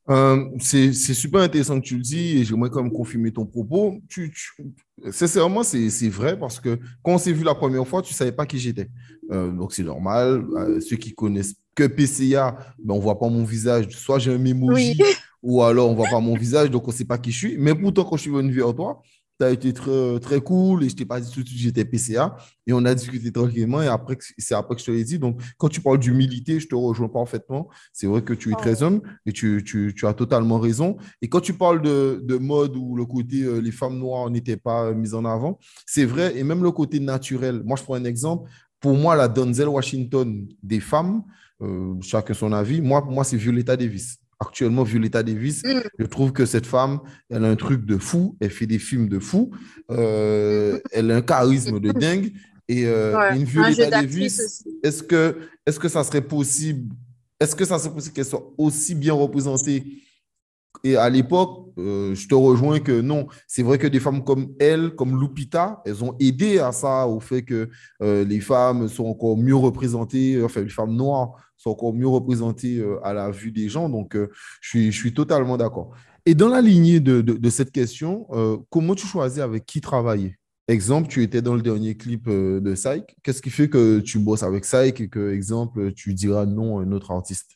Euh, c'est super intéressant que tu le dis et j'aimerais quand même confirmer ton propos. Tu, tu- sincèrement, c'est vrai parce que quand on s'est vu la première fois, tu savais pas qui j'étais. Euh, donc, c'est normal. Ceux qui connaissent que PCA, ben, on ne voit pas mon visage. Soit j'ai un emoji Oui. ou alors on ne voit pas mon visage, donc on ne sait pas qui je suis. Mais pourtant, quand je suis venu vers toi, tu as été très, très cool et je t'ai pas dit tout de suite que j'étais PCA. Et on a discuté tranquillement et après, c'est après que je te l'ai dit. Donc, quand tu parles d'humilité, je te rejoins parfaitement. C'est vrai que tu es très homme et tu, tu, tu, as totalement raison. Et quand tu parles de, de mode où le côté euh, les femmes noires n'étaient pas euh, mises en avant, c'est vrai. Et même le côté naturel. Moi, je prends un exemple. Pour moi, la Denzel Washington des femmes, euh, chacun son avis, moi, moi c'est Violetta Davis. Actuellement Violetta Davis. Mm. Je trouve que cette femme, elle a un truc de fou, elle fait des films de fou, euh, elle a un charisme de dingue. Et euh, une Violetta Davis, est-ce que, est que ça serait possible, est-ce que ça serait possible qu'elle soit aussi bien représentée? Et à l'époque, euh, je te rejoins que non, c'est vrai que des femmes comme elle, comme Lupita, elles ont aidé à ça, au fait que les femmes sont encore mieux représentées, enfin les femmes noires sont encore mieux représentés euh, à la vue des gens. Donc, euh, je, suis, totalement d'accord. Et dans la lignée de, de, cette question, euh, comment tu choisis avec qui travailler? Exemple, tu étais dans le dernier clip de Psych. Qu'est-ce qui fait que tu bosses avec Psych et que, exemple, tu diras non à un autre artiste?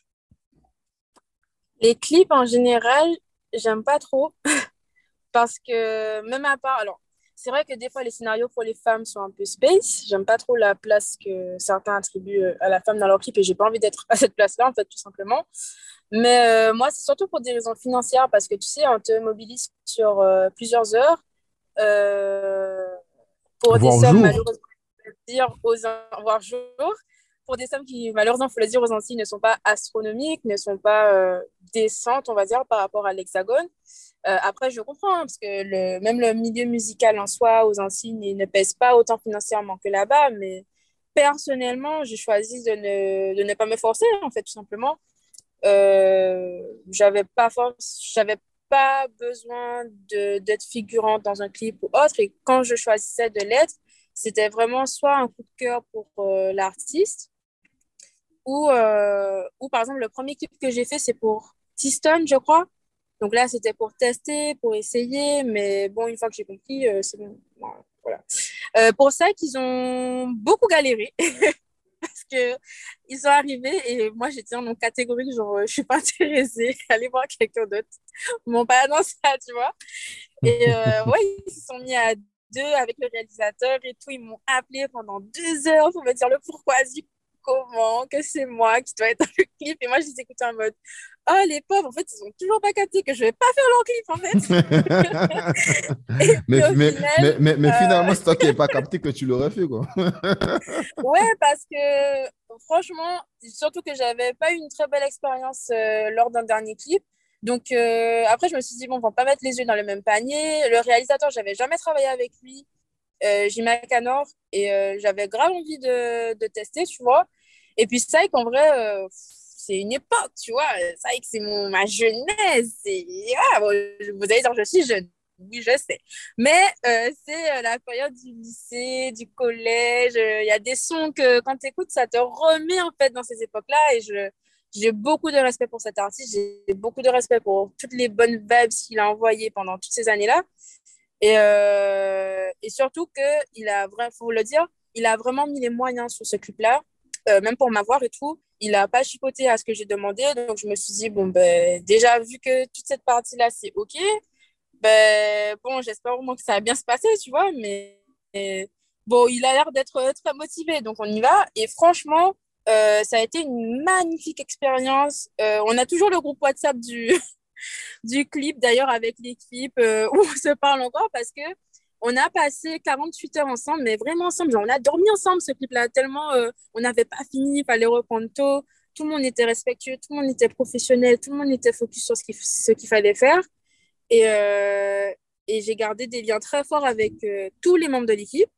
Les clips, en général, j'aime pas trop. Parce que même à part, alors c'est vrai que des fois, les scénarios pour les femmes sont un peu space. J'aime pas trop la place que certains attribuent euh, à la femme dans leur clip et j'ai pas envie d'être à cette place-là, en fait, tout simplement. Mais euh, moi, c'est surtout pour des raisons financières parce que tu sais, on te mobilise sur euh, plusieurs heures pour des sommes, malheureusement, dire aux voire jours, pour des sommes qui, malheureusement, il faut le dire aux Antilles, ne sont pas astronomiques, ne sont pas décentes, on va dire, par rapport à l'Hexagone. Euh, après, je comprends, hein, parce que le, même le milieu musical en soi, aux Antilles, ne pèse pas autant financièrement que là-bas, mais personnellement, j'ai choisi de ne, de ne pas me forcer, en fait, tout simplement. Euh, j'avais pas j'avais pas besoin d'être figurante dans un clip ou autre, et quand je choisissais de l'être, c'était vraiment soit un coup de cœur pour euh, l'artiste, ou, euh, ou par exemple, le premier clip que j'ai fait, c'est pour Tiston, je crois. Donc là, c'était pour tester, pour essayer, mais bon, une fois que j'ai compris, euh, c'est bon. Voilà. Euh, pour ça qu'ils ont beaucoup galéré parce que ils sont arrivés et moi j'étais en catégorie genre je suis pas intéressée, allez voir quelqu'un d'autre. Bon, pas dans ça, tu vois. Et euh, ouais, ils se sont mis à deux avec le réalisateur et tout. Ils m'ont appelé pendant deux heures pour me dire le pourquoi du comment, que c'est moi qui dois être dans le clip. Et moi, je les écoutais en mode, oh, les pauvres, en fait, ils ont toujours pas capté que je vais pas faire leur clip, en fait. mais, mais, mais, mais, finalement, c'est toi qui n'avais pas capté que tu l'aurais fait, quoi. ouais, parce que franchement, surtout que j'avais pas eu une très belle expérience euh, lors d'un dernier clip. Donc euh, après, je me suis dit, bon, on va pas mettre les yeux dans le même panier. Le réalisateur, j'avais jamais travaillé avec lui euh, à Nord et euh, j'avais grave envie de, de, tester, tu vois. Et puis ça, qu'en vrai, euh, c'est une époque, tu vois. Ça, c'est ma jeunesse. Ah, vous allez dire, je suis jeune. Oui, je sais. Mais euh, c'est la période du lycée, du collège. Il y a des sons que quand tu écoutes, ça te remet en fait dans ces époques-là. Et j'ai beaucoup de respect pour cet artiste. J'ai beaucoup de respect pour toutes les bonnes vibes qu'il a envoyées pendant toutes ces années-là. Et, euh, et surtout qu'il a faut le dire, il a vraiment mis les moyens sur ce clip-là, euh, même pour m'avoir et tout. Il n'a pas chipoté à ce que j'ai demandé. Donc, je me suis dit, bon, ben, déjà, vu que toute cette partie-là, c'est OK, ben, bon, j'espère vraiment que ça va bien se passer, tu vois. Mais bon, il a l'air d'être très motivé. Donc, on y va. Et franchement, euh, ça a été une magnifique expérience. on a toujours le groupe WhatsApp du, du clip d'ailleurs avec l'équipe euh, où on se parle encore parce que on a passé 48 heures ensemble, mais vraiment ensemble. on a dormi ensemble ce clip-là, tellement euh, on n'avait pas fini, il fallait reprendre tôt. Tout le monde était respectueux, tout le monde était professionnel, tout le monde était focus sur ce qu'il ce fallait faire. Et, euh, et j'ai gardé des liens très forts avec tous les membres de l'équipe.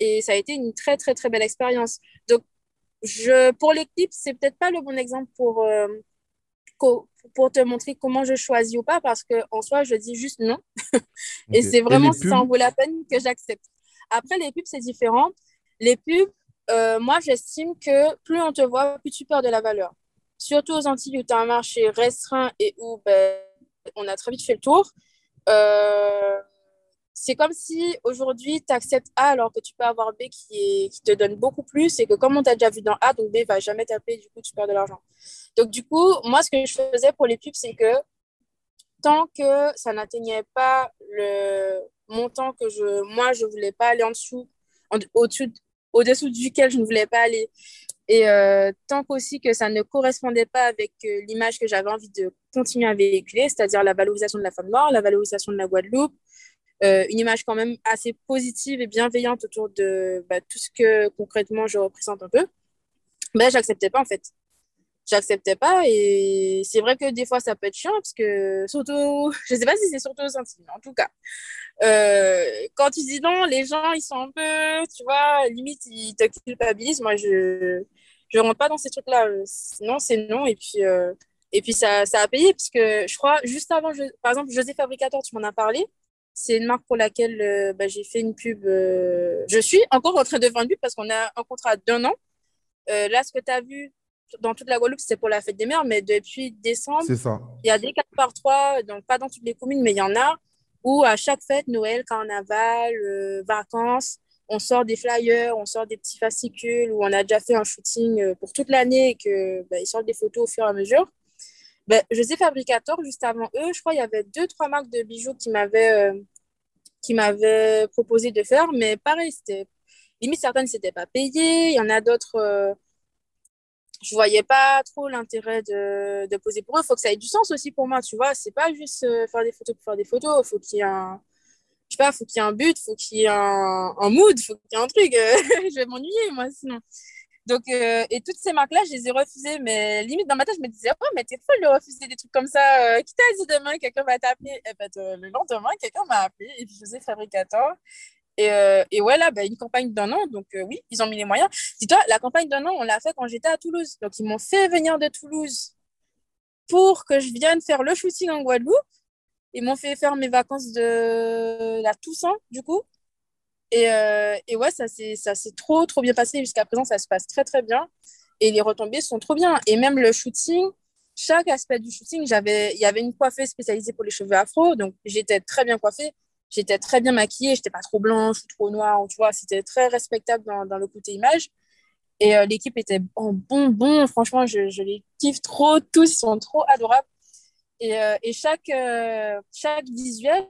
Et ça a été une très, très, très belle expérience. Donc, je, pour l'équipe, c'est peut-être pas le bon exemple pour, pour te montrer comment je choisis ou pas, parce qu'en soi, je dis juste non. et c'est vraiment si ça en vaut la peine que j'accepte. Après, les pubs, c'est différent. Les pubs, euh, moi, j'estime que plus on te voit, plus tu perds de la valeur. Surtout aux Antilles où tu as un marché restreint et où ben, on a très vite fait le tour. Euh, c'est comme si aujourd'hui, tu acceptes A alors que tu peux avoir B qui, est, qui te donne beaucoup plus et que comme on t'a déjà vu dans A, donc B va jamais taper, du coup, tu perds de l'argent. Donc, du coup, moi, ce que je faisais pour les pubs, c'est que tant que ça n'atteignait pas le montant que je, moi, je ne voulais pas aller en dessous, au-dessus, au-dessous duquel je ne voulais pas aller. Et euh, tant qu'aussi que ça ne correspondait pas avec euh, l'image que j'avais envie de continuer à véhiculer, c'est-à-dire la valorisation de la femme noire, la valorisation de la Guadeloupe, euh, une image quand même assez positive et bienveillante autour de bah, tout ce que concrètement je représente un peu, ben, j'acceptais pas en fait j'acceptais pas. Et c'est vrai que des fois, ça peut être chiant parce que, surtout, je sais pas si c'est surtout sentiment, en tout cas. Euh, quand tu dis non, les gens, ils sont un peu, tu vois, limite, ils te culpabilisent. Moi, je je rentre pas dans ces trucs-là. Non, c'est non. Et puis, euh, et puis ça, ça a payé parce que je crois, juste avant, par exemple, José Fabricateur, tu m'en as parlé. C'est une marque pour laquelle euh, bah, j'ai fait une pub. je suis encore en train de vendre parce qu'on a un contrat d'un an. là, ce que tu as vu, dans toute la Guadeloupe, c'est pour la fête des mères, mais depuis décembre, il y a des 4 par 3, donc pas dans toutes les communes, mais il y en a, où à chaque fête, Noël, carnaval, euh, vacances, on sort des flyers, on sort des petits fascicules, où on a déjà fait un shooting euh, pour toute l'année et qu'ils bah, sortent des photos au fur et à mesure. Ben, José Fabricator, juste avant eux, je crois qu'il y avait deux, trois marques de bijoux qui m'avaient euh, proposé de faire, mais pareil, c'était limite certaines ne s'étaient pas payées, il y en a d'autres je voyais pas trop l'intérêt de, de, poser pour eux. Il faut que ça ait du sens aussi pour moi, tu vois. C'est pas juste euh, faire des photos pour faire des photos. Faut qu'il y ait un, je sais pas, faut qu'il y ait un but, faut qu'il y ait un, un mood, faut qu'il y ait un truc. je vais m'ennuyer, moi, sinon. Donc, euh, et toutes ces marques-là, je les ai refusées. Mais limite, dans ma tête, je me disais, oh, mais t'es folle de refuser des trucs comme ça. Euh, qui t'a dit demain, quelqu'un va t'appeler? Et eh ben, le lendemain, quelqu'un m'a appelé et je faisais fabricateur. Et, euh, et ouais, là, bah, une campagne d'un an. Donc, euh, oui, ils ont mis les moyens. Dis-toi, la campagne d'un an, on l'a fait quand j'étais à Toulouse. Donc, ils m'ont fait venir de Toulouse pour que je vienne faire le shooting en Guadeloupe. Ils m'ont fait faire mes vacances de la Toussaint, du coup. Et, euh, et ouais, ça s'est trop, trop bien passé. Jusqu'à présent, ça se passe très, très bien. Et les retombées sont trop bien. Et même le shooting, chaque aspect du shooting, il y avait une coiffeuse spécialisée pour les cheveux afro. Donc, j'étais très bien coiffée j'étais très bien maquillée, j'étais pas trop blanche ou trop noire, tu vois, c'était très respectable dans, le côté image. Et euh, l'équipe était en bon, bon, franchement, je, les kiffe trop, tous, ils sont trop adorables. Et, euh, et chaque, chaque visuel,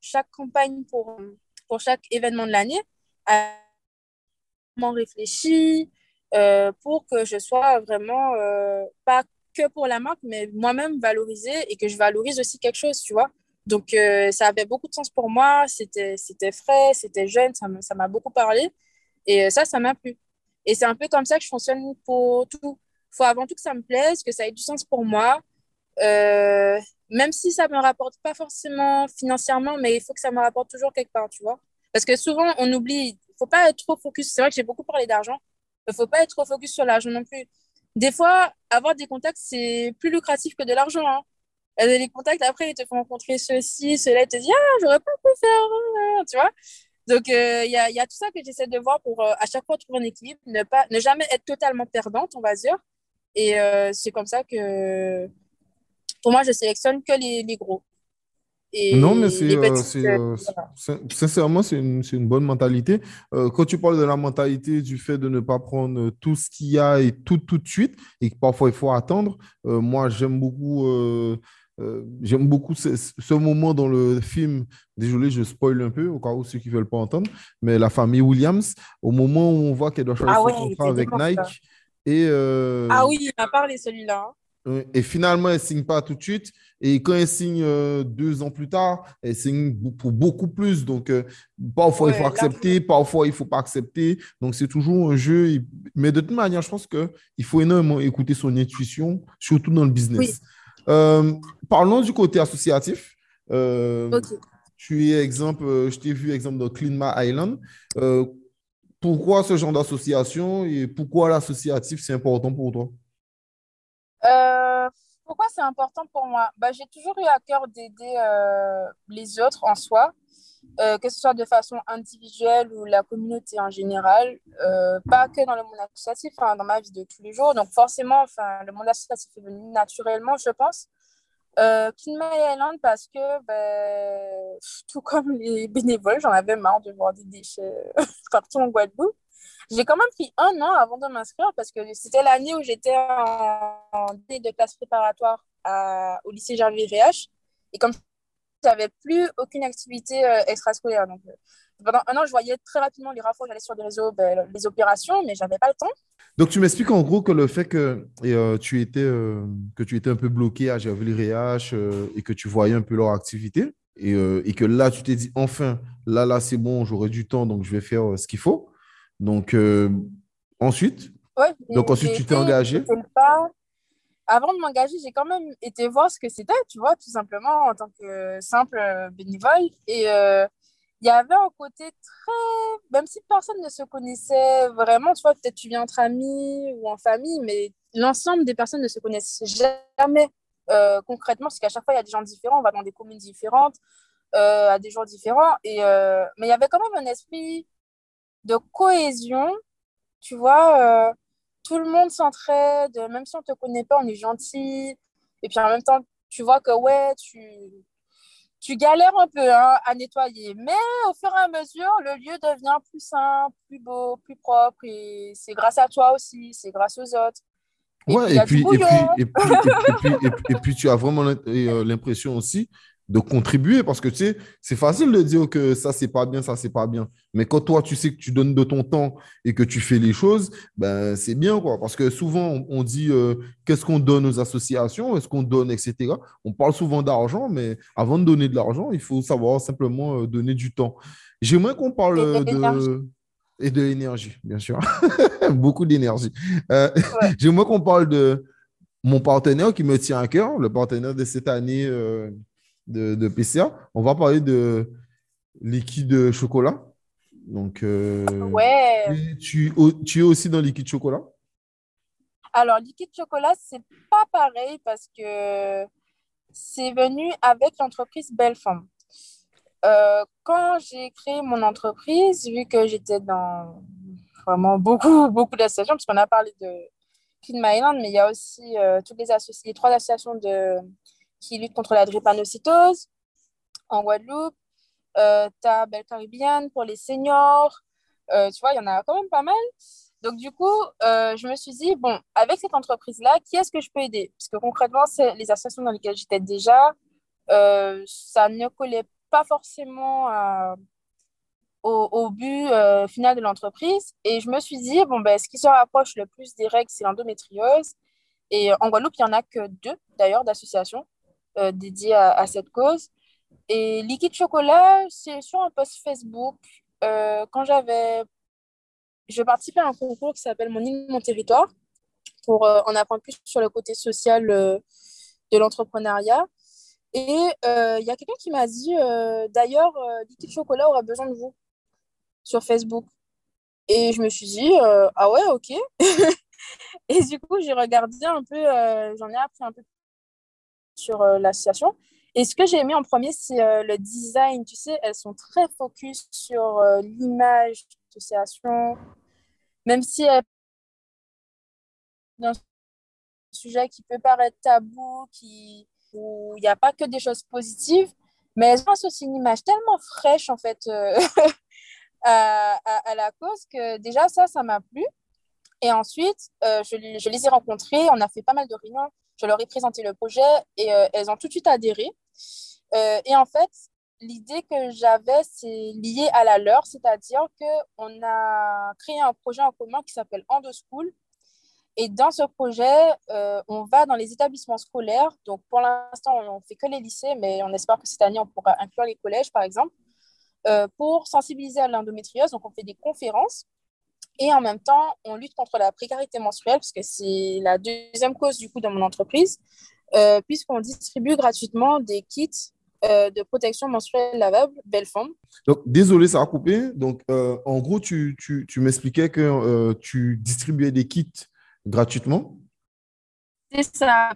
chaque campagne pour, pour chaque événement de l'année a réfléchi pour que je sois vraiment, pas que pour la marque, mais moi-même valorisée et que je valorise aussi quelque chose, tu vois. Donc, euh, ça avait beaucoup de sens pour moi. C'était, frais, c'était jeune, ça, m'a beaucoup parlé. Et euh, ça, ça m'a plu. Et c'est un peu comme ça que je fonctionne pour tout. Il faut avant tout que ça me plaise, que ça ait du sens pour moi. Euh, même si ça me rapporte pas forcément financièrement, mais il faut que ça me rapporte toujours quelque part, tu vois. Parce que souvent, on oublie, il faut pas être trop focus. C'est vrai que j'ai beaucoup parlé d'argent. Il ne faut pas être trop focus sur l'argent non plus. Des fois, avoir des contacts, c'est plus lucratif que de l'argent. Hein les contacts, après, ils te font rencontrer cela, ils te disent, ah, j'aurais pas pu faire, tu vois. Donc, euh, il y, a, y, a, tout ça que j'essaie de voir pour euh, à chaque fois trouver un équilibre, ne, pas, ne jamais être totalement perdante, on va dire. Et euh, c'est comme ça que, pour moi, je sélectionne que les, les gros. Et non, mais c'est, sincèrement, c'est une, une, bonne mentalité. quand tu parles de la mentalité du fait de ne pas prendre tout ce qu'il y a et tout tout de suite, et que parfois il faut attendre, moi, j'aime beaucoup euh, j'aime beaucoup ce, moment dans le film. Désolé, je spoil un peu, au cas où ceux qui ne veulent pas entendre. Mais la famille Williams, au moment où on voit qu'elle doit choisir ah son contrat avec Nike. Et, euh, ah oui, il m'a parlé celui-là. Et finalement, elle ne signe pas tout de suite. Et quand elle signe euh, deux ans plus tard, elle signe pour beaucoup plus. Donc, parfois, il faut accepter, parfois, il ne faut pas accepter. Donc, c'est toujours un jeu. Mais de toute manière, je pense qu'il faut énormément écouter son intuition, surtout dans le business. Euh, parlons du côté associatif. Euh, Tu es exemple, euh, je t'ai vu exemple dans Clean Island. Euh, pourquoi ce genre d'association et pourquoi l'associatif c'est important pour toi? Pourquoi c'est important pour moi? Bah, j'ai toujours eu à cœur d'aider les autres en soi. Euh, que ce soit de façon individuelle ou la communauté en général, euh, pas que dans le monde associatif, hein, dans ma vie de tous les jours. Donc forcément, le monde associatif est venu naturellement, je pense. Euh, Island parce que, ben, tout comme les bénévoles, j'en avais marre de voir des déchets partout en Guadeloupe. J'ai quand même pris un an avant de m'inscrire parce que c'était l'année où j'étais en, année de classe préparatoire au lycée Gervais VH. Et comme j'avais plus aucune activité euh, extrascolaire. Donc, pendant un an, je voyais très rapidement les rapports, j'allais sur les réseaux, ben, les opérations, mais j'avais pas le temps. Donc, tu m'expliques en gros que le fait que tu, étais, que tu étais un peu bloqué à GRVLIRH et que tu voyais un peu leur activité, et, et que là, tu t'es dit, enfin, là, là, c'est bon, j'aurai du temps, donc je vais faire ce qu'il faut. Donc, ensuite, ouais, donc ensuite tu t'es engagé avant de m'engager, j'ai quand même été voir ce que c'était, tu vois, tout simplement en tant que simple euh, bénévole. Et euh, il y avait un côté très. Même si personne ne se connaissait vraiment, tu vois, peut-être tu viens entre amis ou en famille, mais l'ensemble des personnes ne se connaissent jamais euh, concrètement, parce qu'à chaque fois, il y a des gens différents, on va dans des communes différentes, à des jours différents. Et, mais il y avait quand même un esprit de cohésion, tu vois tout le monde s'entraide, même si on ne te connaît pas, on est gentil. Et puis en même temps, tu vois que ouais, tu, tu galères un peu hein, à nettoyer. Mais au fur et à mesure, le lieu devient plus simple, plus beau, plus propre. Et c'est grâce à toi aussi, c'est grâce aux autres. Et ouais, puis, et, puis, et, puis, et, puis, tu as vraiment euh, l'impression aussi de contribuer parce que tu sais, c'est facile de dire que ça, c'est pas bien, ça, c'est pas bien. Mais quand toi, tu sais que tu donnes de ton temps et que tu fais les choses, ben, c'est bien, quoi. Parce que souvent, on, dit euh, qu'est-ce qu'on donne aux associations, est-ce qu'on donne, etc. On parle souvent d'argent, mais avant de donner de l'argent, il faut savoir simplement euh, donner du temps. J'aimerais qu'on parle de. Et de l'énergie, bien sûr. Beaucoup d'énergie. Euh, J'aimerais qu'on parle de mon partenaire qui me tient à cœur, le partenaire de cette année de, PCA. On va parler de liquide chocolat. Donc, euh, ouais. Tu, tu, es aussi dans liquide chocolat? Alors, liquide chocolat, c'est pas pareil parce que c'est venu avec l'entreprise Belle Femme. Euh, quand j'ai créé mon entreprise, vu que j'étais dans vraiment beaucoup, beaucoup d'associations, parce qu'on a parlé de Clean My mais il y a aussi euh, toutes les, les trois associations de qui lutte contre la drépanocytose en Guadeloupe. Euh, tu Caribbean pour les seniors. Euh, tu vois, il y en a quand même pas mal. Donc, du coup, euh, je me suis dit, bon, avec cette entreprise-là, qui est-ce que je peux aider? Parce que concrètement, c'est les associations dans lesquelles j'étais déjà. Euh, ça ne collait pas forcément au, au, but final de l'entreprise. Et je me suis dit, bon, ben, ce qui se rapproche le plus des règles, c'est l'endométriose. Et en Guadeloupe, il n'y en a que deux, d'ailleurs, d'associations. Euh, dédié à, cette cause. Et Liquide Chocolat, c'est sur un post Facebook. Euh, quand j'avais. Je participais à un concours qui s'appelle Mon île, mon territoire pour euh, en apprendre plus sur le côté social de l'entrepreneuriat. Et il y a quelqu'un qui m'a dit d'ailleurs, Liquide Chocolat aura besoin de vous sur Facebook. Et je me suis dit, ah ouais, ok. et du coup, j'ai regardé un peu, j'en ai appris un peu sur euh, l'association. Et ce que j'ai aimé en premier, c'est euh, le design. Tu sais, elles sont très focus sur euh, l'image de l'association, même si un sujet qui peut paraître tabou, qui, où il n'y a pas que des choses positives, mais elles ont aussi une image tellement fraîche, en fait, à, à, la cause que déjà, ça, ça m'a plu. Et ensuite, je, je, les ai rencontrées, on a fait pas mal de réunions je leur ai présenté le projet et euh, elles ont tout de suite adhéré. Euh, et en fait, l'idée que j'avais, c'est lié à la leur, c'est-à-dire qu'on a créé un projet en commun qui s'appelle Endo School. Et dans ce projet, euh, on va dans les établissements scolaires. Donc, pour l'instant, on ne fait que les lycées, mais on espère que cette année, on pourra inclure les collèges, par exemple, pour sensibiliser à l'endométriose. Donc, on fait des conférences et en même temps, on lutte contre la précarité menstruelle, parce que c'est la deuxième cause du coup dans mon entreprise, euh, puisqu'on distribue gratuitement des kits euh, de protection menstruelle lavable Belle. Donc, désolé, ça a coupé. Donc, euh, en gros, tu, tu, tu m'expliquais que tu distribuais des kits gratuitement? C'est ça,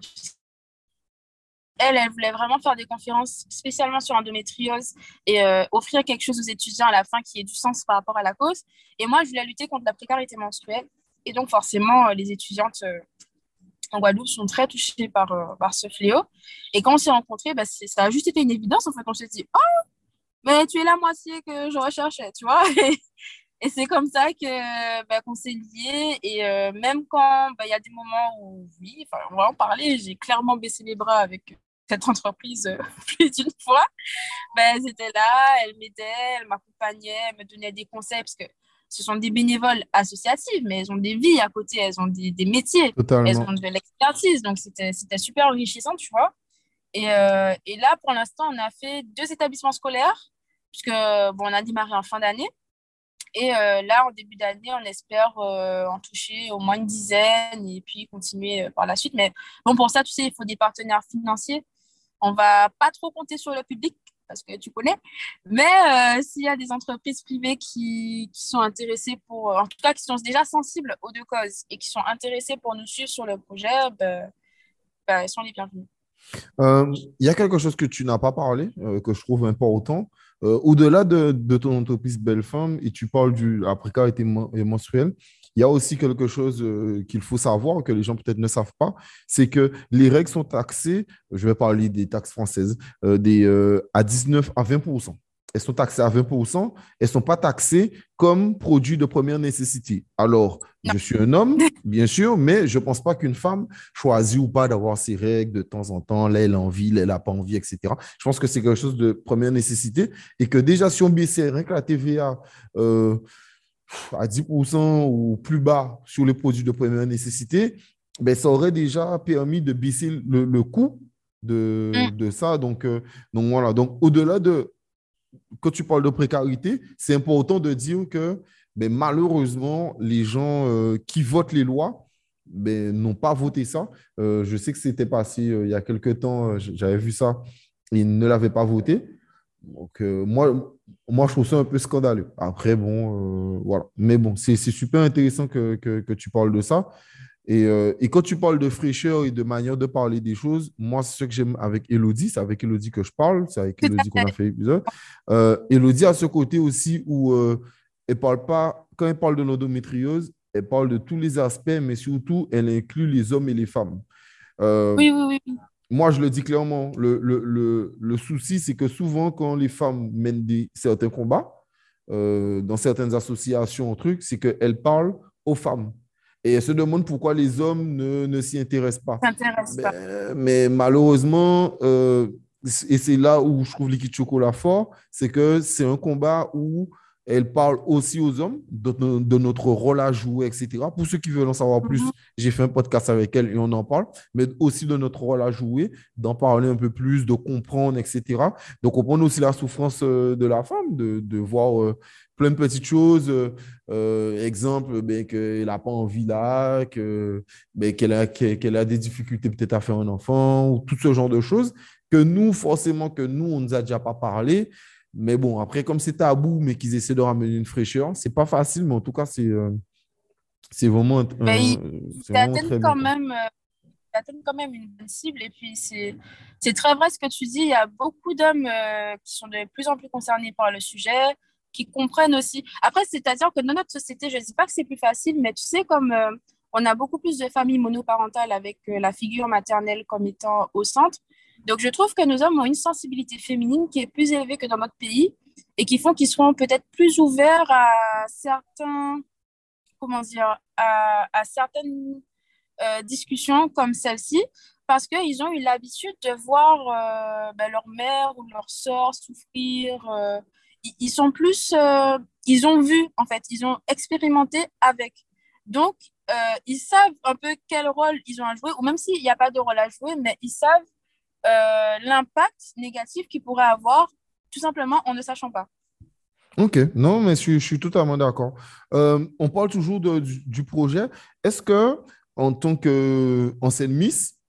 elle, elle voulait vraiment faire des conférences spécialement sur l'endométriose et euh, offrir quelque chose aux étudiants à la fin qui ait du sens par rapport à la cause. Et moi, je voulais lutter contre la précarité menstruelle. Et donc, forcément, euh, les étudiantes euh, en Guadeloupe sont très touchées par, ce fléau. Et quand on s'est rencontrés, bah, ça a juste été une évidence. En fait, on s'est dit, oh, mais tu es la moitié que je recherchais, tu vois. Et c'est comme ça que bah, qu'on s'est liés. Et même quand bah, il y a des moments où, oui, on va en parler, j'ai clairement baissé les bras avec cette entreprise plus d'une fois, ben, elles étaient là, elles m'aidaient, elles m'accompagnaient, elles me donnaient des conseils parce que ce sont des bénévoles associatifs, mais elles ont des vies à côté, elles ont des, des métiers, elles ont de l'expertise. Donc, c'était super enrichissant, tu vois. Et, euh, et, là, pour l'instant, on a fait deux établissements scolaires, puisque bon, on a démarré en fin d'année. Et euh, là, en début d'année, on espère euh, en toucher au moins une dizaine et puis continuer par la suite. Mais bon, pour ça, tu sais, il faut des partenaires financiers. On va pas trop compter sur le public parce que tu connais. Mais euh, s'il y a des entreprises privées qui, sont intéressées pour, en tout cas, qui sont déjà sensibles aux deux causes et qui sont intéressées pour nous suivre sur le projet, ben, ben, elles sont les bienvenues. Euh, il y a quelque chose que tu n'as pas parlé, euh, que je trouve important. Au-delà de, de, ton entreprise Belle Femme, et tu parles de la précarité menstruelle, il y a aussi quelque chose euh, qu'il faut savoir, que les gens peut-être ne savent pas, c'est que les règles sont taxées, je vais parler des taxes françaises, euh, des, euh, à 19 à 20% elles sont taxées à 20%, elles ne sont pas taxées comme produits de première nécessité. Alors, je suis un homme, bien sûr, mais je ne pense pas qu'une femme choisit ou pas d'avoir ses règles de temps en temps. Là, elle a envie, là, elle n'a pas envie, etc. Je pense que c'est quelque chose de première nécessité et que déjà, si on baissait rien que la TVA, à 10% ou plus bas sur les produits de première nécessité, ben, ça aurait déjà permis de baisser le, le coût de, mm. de ça. Donc, euh, donc voilà. Donc, au-delà de quand tu parles de précarité, c'est important de dire que ben, malheureusement, les gens euh, qui votent les lois ben, n'ont pas voté ça. Euh, je sais que c'était passé il y a quelques temps, j'avais vu ça, ils ne l'avaient pas voté. Donc, moi, moi, je trouve ça un peu scandaleux. Après, bon, euh, voilà. Mais bon, c'est super intéressant que, que, tu parles de ça. Et, euh, et, quand tu parles de fraîcheur et de manière de parler des choses, moi, c'est ce que j'aime avec Elodie. C'est avec Elodie que je parle. C'est avec Elodie qu'on a fait l'épisode. Euh, Elodie a ce côté aussi où elle parle pas, quand elle parle de l'endométriose, elle parle de tous les aspects, mais surtout, elle inclut les hommes et les femmes. oui, oui, oui moi, je le dis clairement, le, le, le, souci, c'est que souvent, quand les femmes mènent des, certains combats, euh, dans certaines associations, trucs, c'est qu'elles parlent aux femmes. Et elles se demandent pourquoi les hommes ne, ne s'y intéressent pas. Mais, pas. mais, malheureusement, euh, et c'est là où je trouve Liquid Chocolat fort, c'est que c'est un combat où elle parle aussi aux hommes de, notre rôle à jouer, etc. Pour ceux qui veulent en savoir plus, mhm. j'ai fait un podcast avec elle et on en parle, mais aussi de notre rôle à jouer, d'en parler un peu plus, de comprendre, etc. De comprendre aussi la souffrance euh, de la femme, de, voir euh, plein de petites choses. Euh, exemple, ben, qu'elle n'a pas envie là, ben, qu'elle a, qu'elle a des difficultés peut-être à faire un enfant, ou tout ce genre de choses que nous, forcément, que nous, on ne nous a déjà pas parlé. Mais bon, après, comme c'est tabou, mais qu'ils essaient de ramener une fraîcheur, c'est pas facile, mais en tout cas, c'est euh, c'est vraiment. Mais ils atteignent quand, même, euh, quand même une bonne cible. Et puis, c'est très vrai ce que tu dis. Il y a beaucoup d'hommes euh, qui sont de plus en plus concernés par le sujet, qui comprennent aussi. Après, c'est-à-dire que dans notre société, je ne dis pas que c'est plus facile, mais tu sais, comme on a beaucoup plus de familles monoparentales avec la figure maternelle comme étant au centre, donc, je trouve que nos hommes ont une sensibilité féminine qui est plus élevée que dans notre pays et qui font qu'ils seront peut-être plus ouverts à certains, comment dire, à, certaines euh, discussions comme celle-ci parce qu'ils ont eu l'habitude de voir euh, ben, leur mère ou leur soeur souffrir. Euh, ils, sont plus, ils ont vu, en fait, ils ont expérimenté avec. Donc, ils savent un peu quel rôle ils ont à jouer, ou même s'il n'y a pas de rôle à jouer, mais ils savent euh, l'impact négatif qu'il pourrait avoir tout simplement en ne sachant pas. Ok, non, mais je, suis totalement d'accord. Euh, on parle toujours du, projet. Est-ce que, en tant qu'ancienne Miss,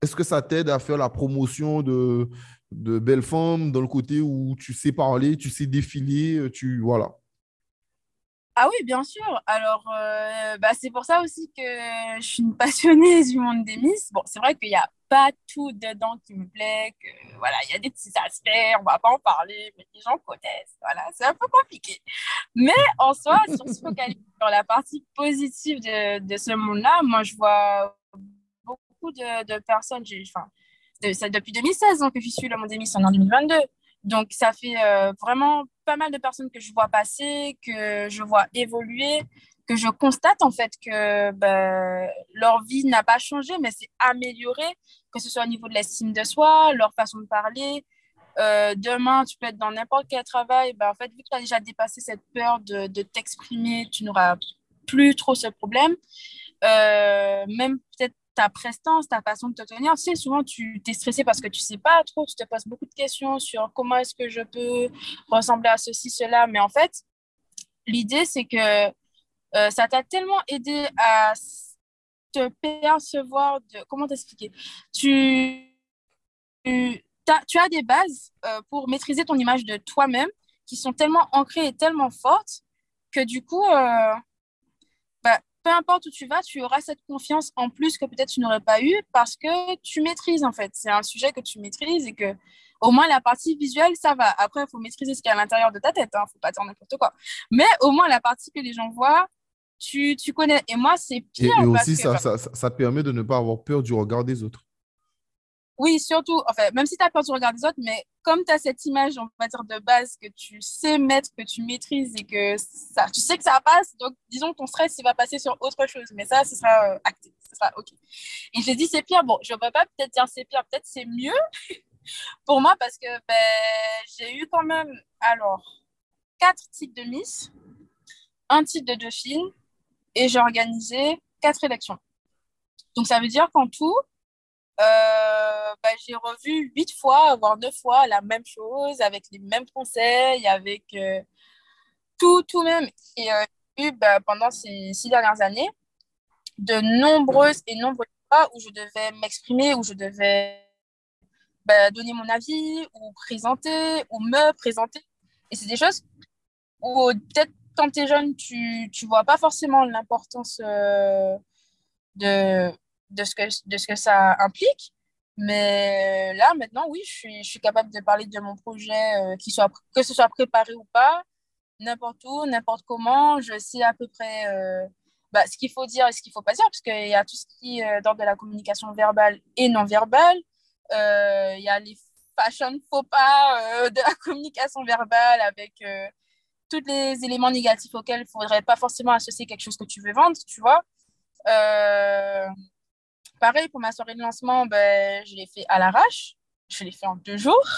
est-ce que ça t'aide à faire la promotion de, de belles femmes dans le côté où tu sais parler, tu sais défiler, tu voilà. Ah oui, bien sûr. Alors, euh, bah, c'est pour ça aussi que je suis une passionnée du monde des Miss. Bon, c'est vrai qu'il n'y a pas tout dedans qui me plaît, que voilà, il y a des petits aspects, on va pas en parler, mais les gens connaissent. Voilà, c'est un peu compliqué. Mais en soi, si on se focalise sur la partie positive de, de ce monde-là, moi, je vois beaucoup de, de personnes, enfin, depuis 2016 donc, que je suis le monde des Miss en 2022. Donc, ça fait euh, vraiment pas mal de personnes que je vois passer, que je vois évoluer, que je constate en fait que ben, leur vie n'a pas changé, mais c'est amélioré, que ce soit au niveau de l'estime de soi, leur façon de parler. Euh, demain, tu peux être dans n'importe quel travail. Ben, en fait, vu que tu as déjà dépassé cette peur de, de t'exprimer, tu n'auras plus trop ce problème. Euh, même peut-être ta prestance, ta façon de te tenir. Tu sais, souvent, tu es stressé parce que tu sais pas trop, tu te poses beaucoup de questions sur comment est-ce que je peux ressembler à ceci, cela. Mais en fait, l'idée, c'est que euh, ça t'a tellement aidé à te percevoir de... Comment t'expliquer? Tu, tu, as, tu as des bases euh, pour maîtriser ton image de toi-même qui sont tellement ancrées et tellement fortes que du coup, euh, peu importe où tu vas, tu auras cette confiance en plus que peut-être tu n'aurais pas eu parce que tu maîtrises en fait. C'est un sujet que tu maîtrises et que au moins la partie visuelle, ça va. Après, il faut maîtriser ce qu'il y a à l'intérieur de ta tête. Il hein. ne faut pas dire n'importe quoi. Mais au moins la partie que les gens voient, tu, tu connais. Et moi, c'est pire. Et, aussi, ça, ça, ça, permet de ne pas avoir peur du regard des autres. Oui, surtout, enfin, même si tu as peur du regard des autres, mais comme tu as cette image, on va dire, de base que tu sais mettre, que tu maîtrises et que ça, tu sais que ça passe, donc disons ton stress, il va passer sur autre chose. Mais ça, ce sera euh, acté, ce sera OK. Et j'ai dit c'est pire. Bon, je ne peux pas peut-être dire c'est pire, peut-être c'est mieux pour moi parce que ben, j'ai eu quand même, alors, quatre titres de Miss, un titre de Dauphine, et j'ai organisé quatre élections. Donc, ça veut dire qu'en tout, bah, j'ai revu huit fois, voire neuf fois la même chose, avec les mêmes conseils, avec euh, tout, tout même. Et euh, eu bah, pendant ces six dernières années de nombreuses et nombreuses fois où je devais m'exprimer, où je devais bah, donner mon avis, ou présenter, ou me présenter. Et c'est des choses où peut-être quand tu es jeune, tu ne vois pas forcément l'importance euh, de, de, ce que, de ce que ça implique. Mais là, maintenant, oui, je suis, je suis capable de parler de mon projet, euh, soit, que ce soit préparé ou pas, n'importe où, n'importe comment. Je sais à peu près euh, bah, ce qu'il faut dire et ce qu'il ne faut pas dire, parce qu'il y a tout ce qui est dans de la communication verbale et non verbale. Il y a les fashion faux pas de la communication verbale avec tous les éléments négatifs auxquels il ne faudrait pas forcément associer quelque chose que tu veux vendre, tu vois. Euh, pareil, pour ma soirée de lancement, ben, je l'ai fait à l'arrache. Je l'ai fait en deux jours.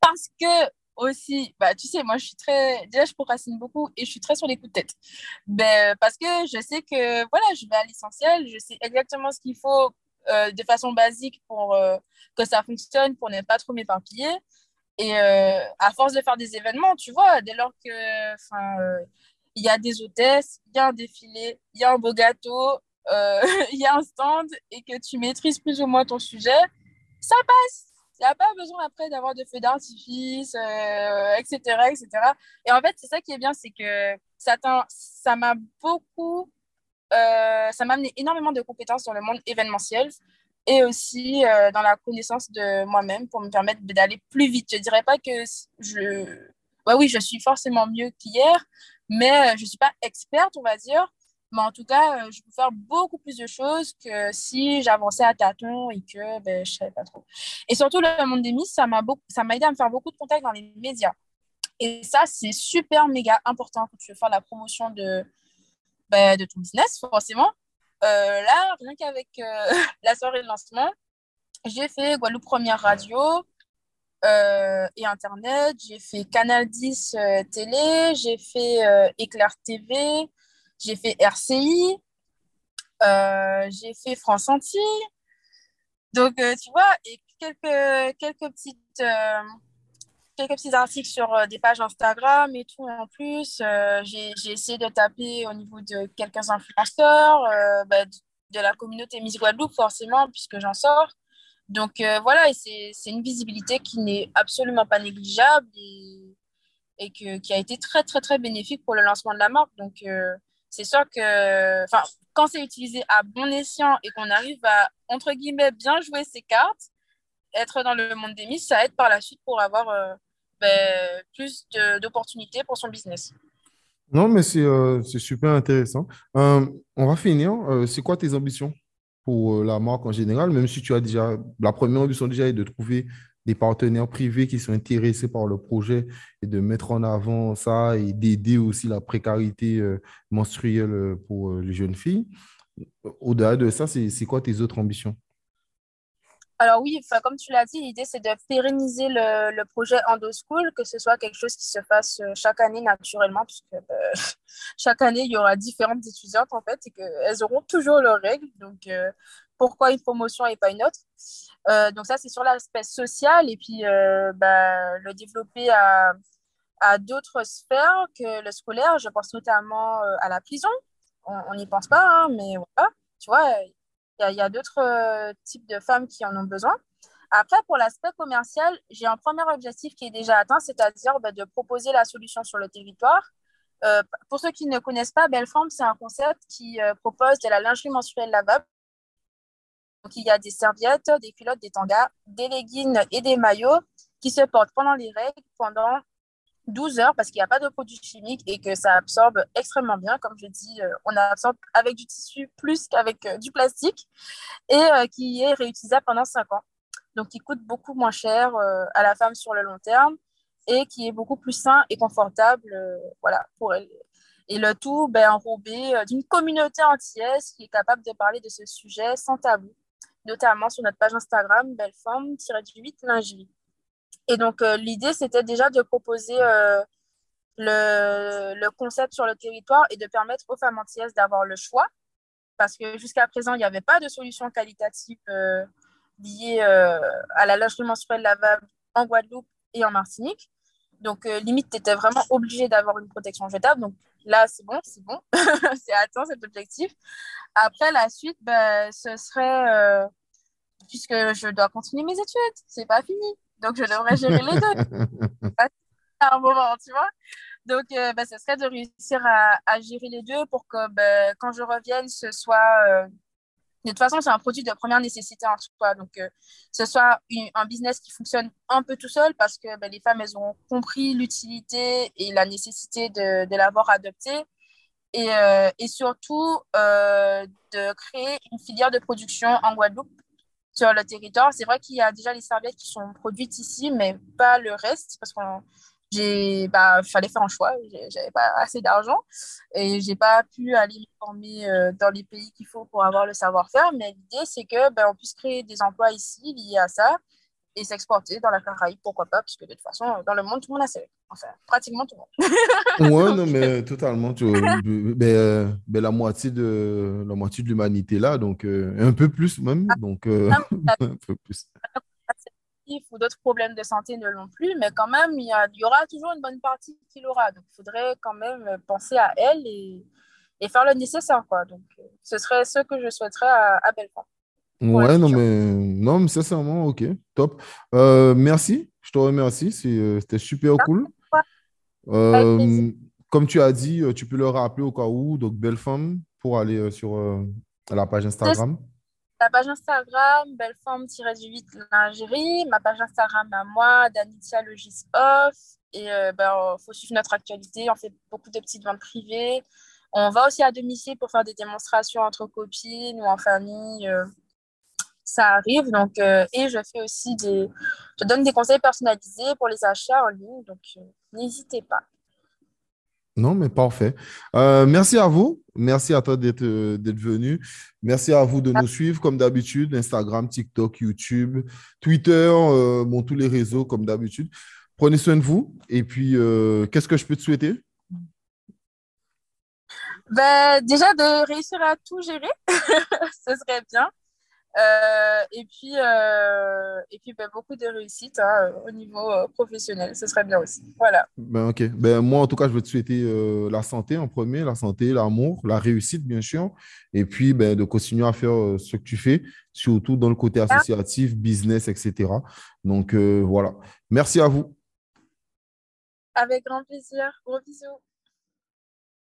Parce que aussi, bah, tu sais, moi, je suis très... Déjà, je procrastine beaucoup et je suis très sur les coups de tête. Ben, parce que je sais que, voilà, je vais à l'essentiel. Je sais exactement ce qu'il faut euh, de façon basique pour euh, que ça fonctionne, pour ne pas trop m'éparpiller. Et euh, à force de faire des événements, tu vois, dès lors que il y a des hôtesses, il y a un défilé, il y a un beau gâteau, il y a un stand et que tu maîtrises plus ou moins ton sujet, ça passe. Il n'y a pas besoin après d'avoir de feux d'artifice, etc., etc. Et en fait, c'est ça qui est bien, c'est que ça m'a beaucoup, ça m'a amené énormément de compétences dans le monde événementiel et aussi euh, dans la connaissance de moi-même pour me permettre d'aller plus vite. Je ne dirais pas que je... Ouais, oui, je suis forcément mieux qu'hier, mais euh, je ne suis pas experte, on va dire. Mais en tout cas, euh, je peux faire beaucoup plus de choses que si j'avançais à tâtons et que ben, je ne savais pas trop. Et surtout, le monde des Miss, ça m'a aidé à me faire beaucoup de contacts dans les médias. Et ça, c'est super méga important quand tu veux faire la promotion de, ben, de ton business, forcément. Euh, là, rien qu'avec euh, la soirée de lancement, j'ai fait Guadeloupe Première Radio et Internet, j'ai fait Canal 10 Télé, j'ai fait Éclair TV, j'ai fait RCI, j'ai fait France Antilles. Donc, tu vois, et quelques, quelques petites quelques petits articles sur euh, des pages Instagram et tout en plus. Euh, j'ai essayé de taper au niveau de quelques influenceurs, euh, bah, de, la communauté Miss Guadeloupe forcément, puisque j'en sors. Donc voilà, c'est une visibilité qui n'est absolument pas négligeable et, et que, qui a été très très très bénéfique pour le lancement de la marque. Donc c'est sûr que quand c'est utilisé à bon escient et qu'on arrive à, entre guillemets, bien jouer ses cartes, être dans le monde des Miss, ça aide par la suite pour avoir ben, plus d'opportunités pour son business. Non, mais c'est euh, super intéressant. Euh, on va finir. Euh, c'est quoi tes ambitions pour la marque en général, même si tu as déjà, la première ambition déjà est de trouver des partenaires privés qui sont intéressés par le projet et de mettre en avant ça et d'aider aussi la précarité euh, menstruelle euh, pour les jeunes filles. Au-delà de ça, c'est quoi tes autres ambitions? Alors oui, comme tu l'as dit, l'idée c'est de pérenniser le, le projet EndoSchool, que ce soit quelque chose qui se fasse chaque année naturellement, puisque chaque année il y aura différentes étudiantes en fait et qu'elles auront toujours leurs règles. Donc pourquoi une promotion et pas une autre? Euh, donc ça, c'est sur l'aspect social et puis euh, bah, le développer à, d'autres sphères que le scolaire. Je pense notamment euh, à la prison. On n'y pense pas, hein, mais voilà, tu vois, il y a, d'autres types de femmes qui en ont besoin. Après, pour l'aspect commercial, j'ai un premier objectif qui est déjà atteint, c'est-à-dire bah, de proposer la solution sur le territoire. pour ceux qui ne connaissent pas, Belleforme, c'est un concept qui propose de la lingerie mensuelle lavable donc, il y a des serviettes, des culottes, des tangas, des leggings et des maillots qui se portent pendant les règles pendant 12 heures parce qu'il n'y a pas de produits chimiques et que ça absorbe extrêmement bien. Comme je dis, euh, on absorbe avec du tissu plus qu'avec euh, du plastique et euh, qui est réutilisable pendant 5 ans. Donc, qui coûte beaucoup moins cher à la femme sur le long terme et qui est beaucoup plus sain et confortable voilà, pour elle. Et le tout ben, enrobé d'une communauté entière qui est capable de parler de ce sujet sans tabou notamment sur notre page Instagram, belleforme-8 lingerie. Et donc, euh, l'idée, c'était déjà de proposer euh, le, le, concept sur le territoire et de permettre aux femmes antillaises d'avoir le choix. Parce que jusqu'à présent, il n'y avait pas de solution qualitative euh, liée à la lingerie menstruelle lavable en Guadeloupe et en Martinique. Donc, limite, tu étais vraiment obligé d'avoir une protection jetable. Donc, là, c'est bon, c'est bon. c'est atteint cet objectif. Après, la suite, ben, ce serait, euh, puisque je dois continuer mes études, c'est pas fini. Donc, je devrais gérer les deux. à un moment, tu vois. Donc, euh, ben, ce serait de réussir à, à, gérer les deux pour que ben, quand je revienne, ce soit. Euh, de toute façon, c'est un produit de première nécessité en soi. Donc, ce soit un business qui fonctionne un peu tout seul parce que ben, les femmes, elles ont compris l'utilité et la nécessité de, l'avoir adopté et, euh, surtout euh, de créer une filière de production en Guadeloupe sur le territoire. C'est vrai qu'il y a déjà les serviettes qui sont produites ici, mais pas le reste parce qu'on j'ai bah fallait faire un choix j'avais pas assez d'argent et j'ai pas pu aller me former euh, dans les pays qu'il faut pour avoir le savoir-faire mais l'idée c'est que ben, on puisse créer des emplois ici liés à ça et s'exporter dans la Caraïbe, pourquoi pas, puisque de toute façon, dans le monde, tout le monde a ses Enfin, pratiquement tout le monde. ouais, non, mais totalement. Tu, ben, euh, ben, la moitié de la moitié de l'humanité là, donc euh, un peu plus même, ah. donc euh, un peu plus. Ou d'autres problèmes de santé ne l'ont plus, mais quand même, il y, a, il y aura toujours une bonne partie qui l'aura. Donc, il faudrait quand même penser à elle et, et, faire le nécessaire. Quoi. Donc, ce serait ce que je souhaiterais à, à Belfort. Ouais, non, mais, non, mais sincèrement, ok, top. Euh, merci, je te remercie, euh, c'était super cool. Euh, comme tu as dit, tu peux le rappeler au cas où, donc belle femme pour aller sur la page Instagram. La page Instagram, belleforme-18 lingerie, ma page Instagram à moi, Danitia Logis Off. Et il ben, faut suivre notre actualité, on fait beaucoup de petites ventes privées. On va aussi à domicile pour faire des démonstrations entre copines ou en famille ça arrive. Donc, euh, et je fais aussi des. Je donne des conseils personnalisés pour les achats en ligne. Donc, euh, n'hésitez pas. Non, mais parfait. Euh, merci à vous. Merci à toi d'être venu. Merci à vous de nous suivre comme d'habitude. Instagram, TikTok, YouTube, Twitter, bon, tous les réseaux comme d'habitude. Prenez soin de vous. Et puis, qu'est-ce que je peux te souhaiter? Ben, déjà de réussir à tout gérer, ce serait bien. Euh, et puis, euh, et puis ben, beaucoup de réussite hein, au niveau euh, professionnel. Ce serait bien aussi. Voilà. Ben, ok. Ben, moi, en tout cas, je veux te souhaiter la santé en premier, la santé, l'amour, la réussite, bien sûr. Et puis, ben, de continuer à faire ce que tu fais, surtout dans le côté associatif, business, etc. Donc, voilà. Merci à vous. Avec grand plaisir. Gros bisous.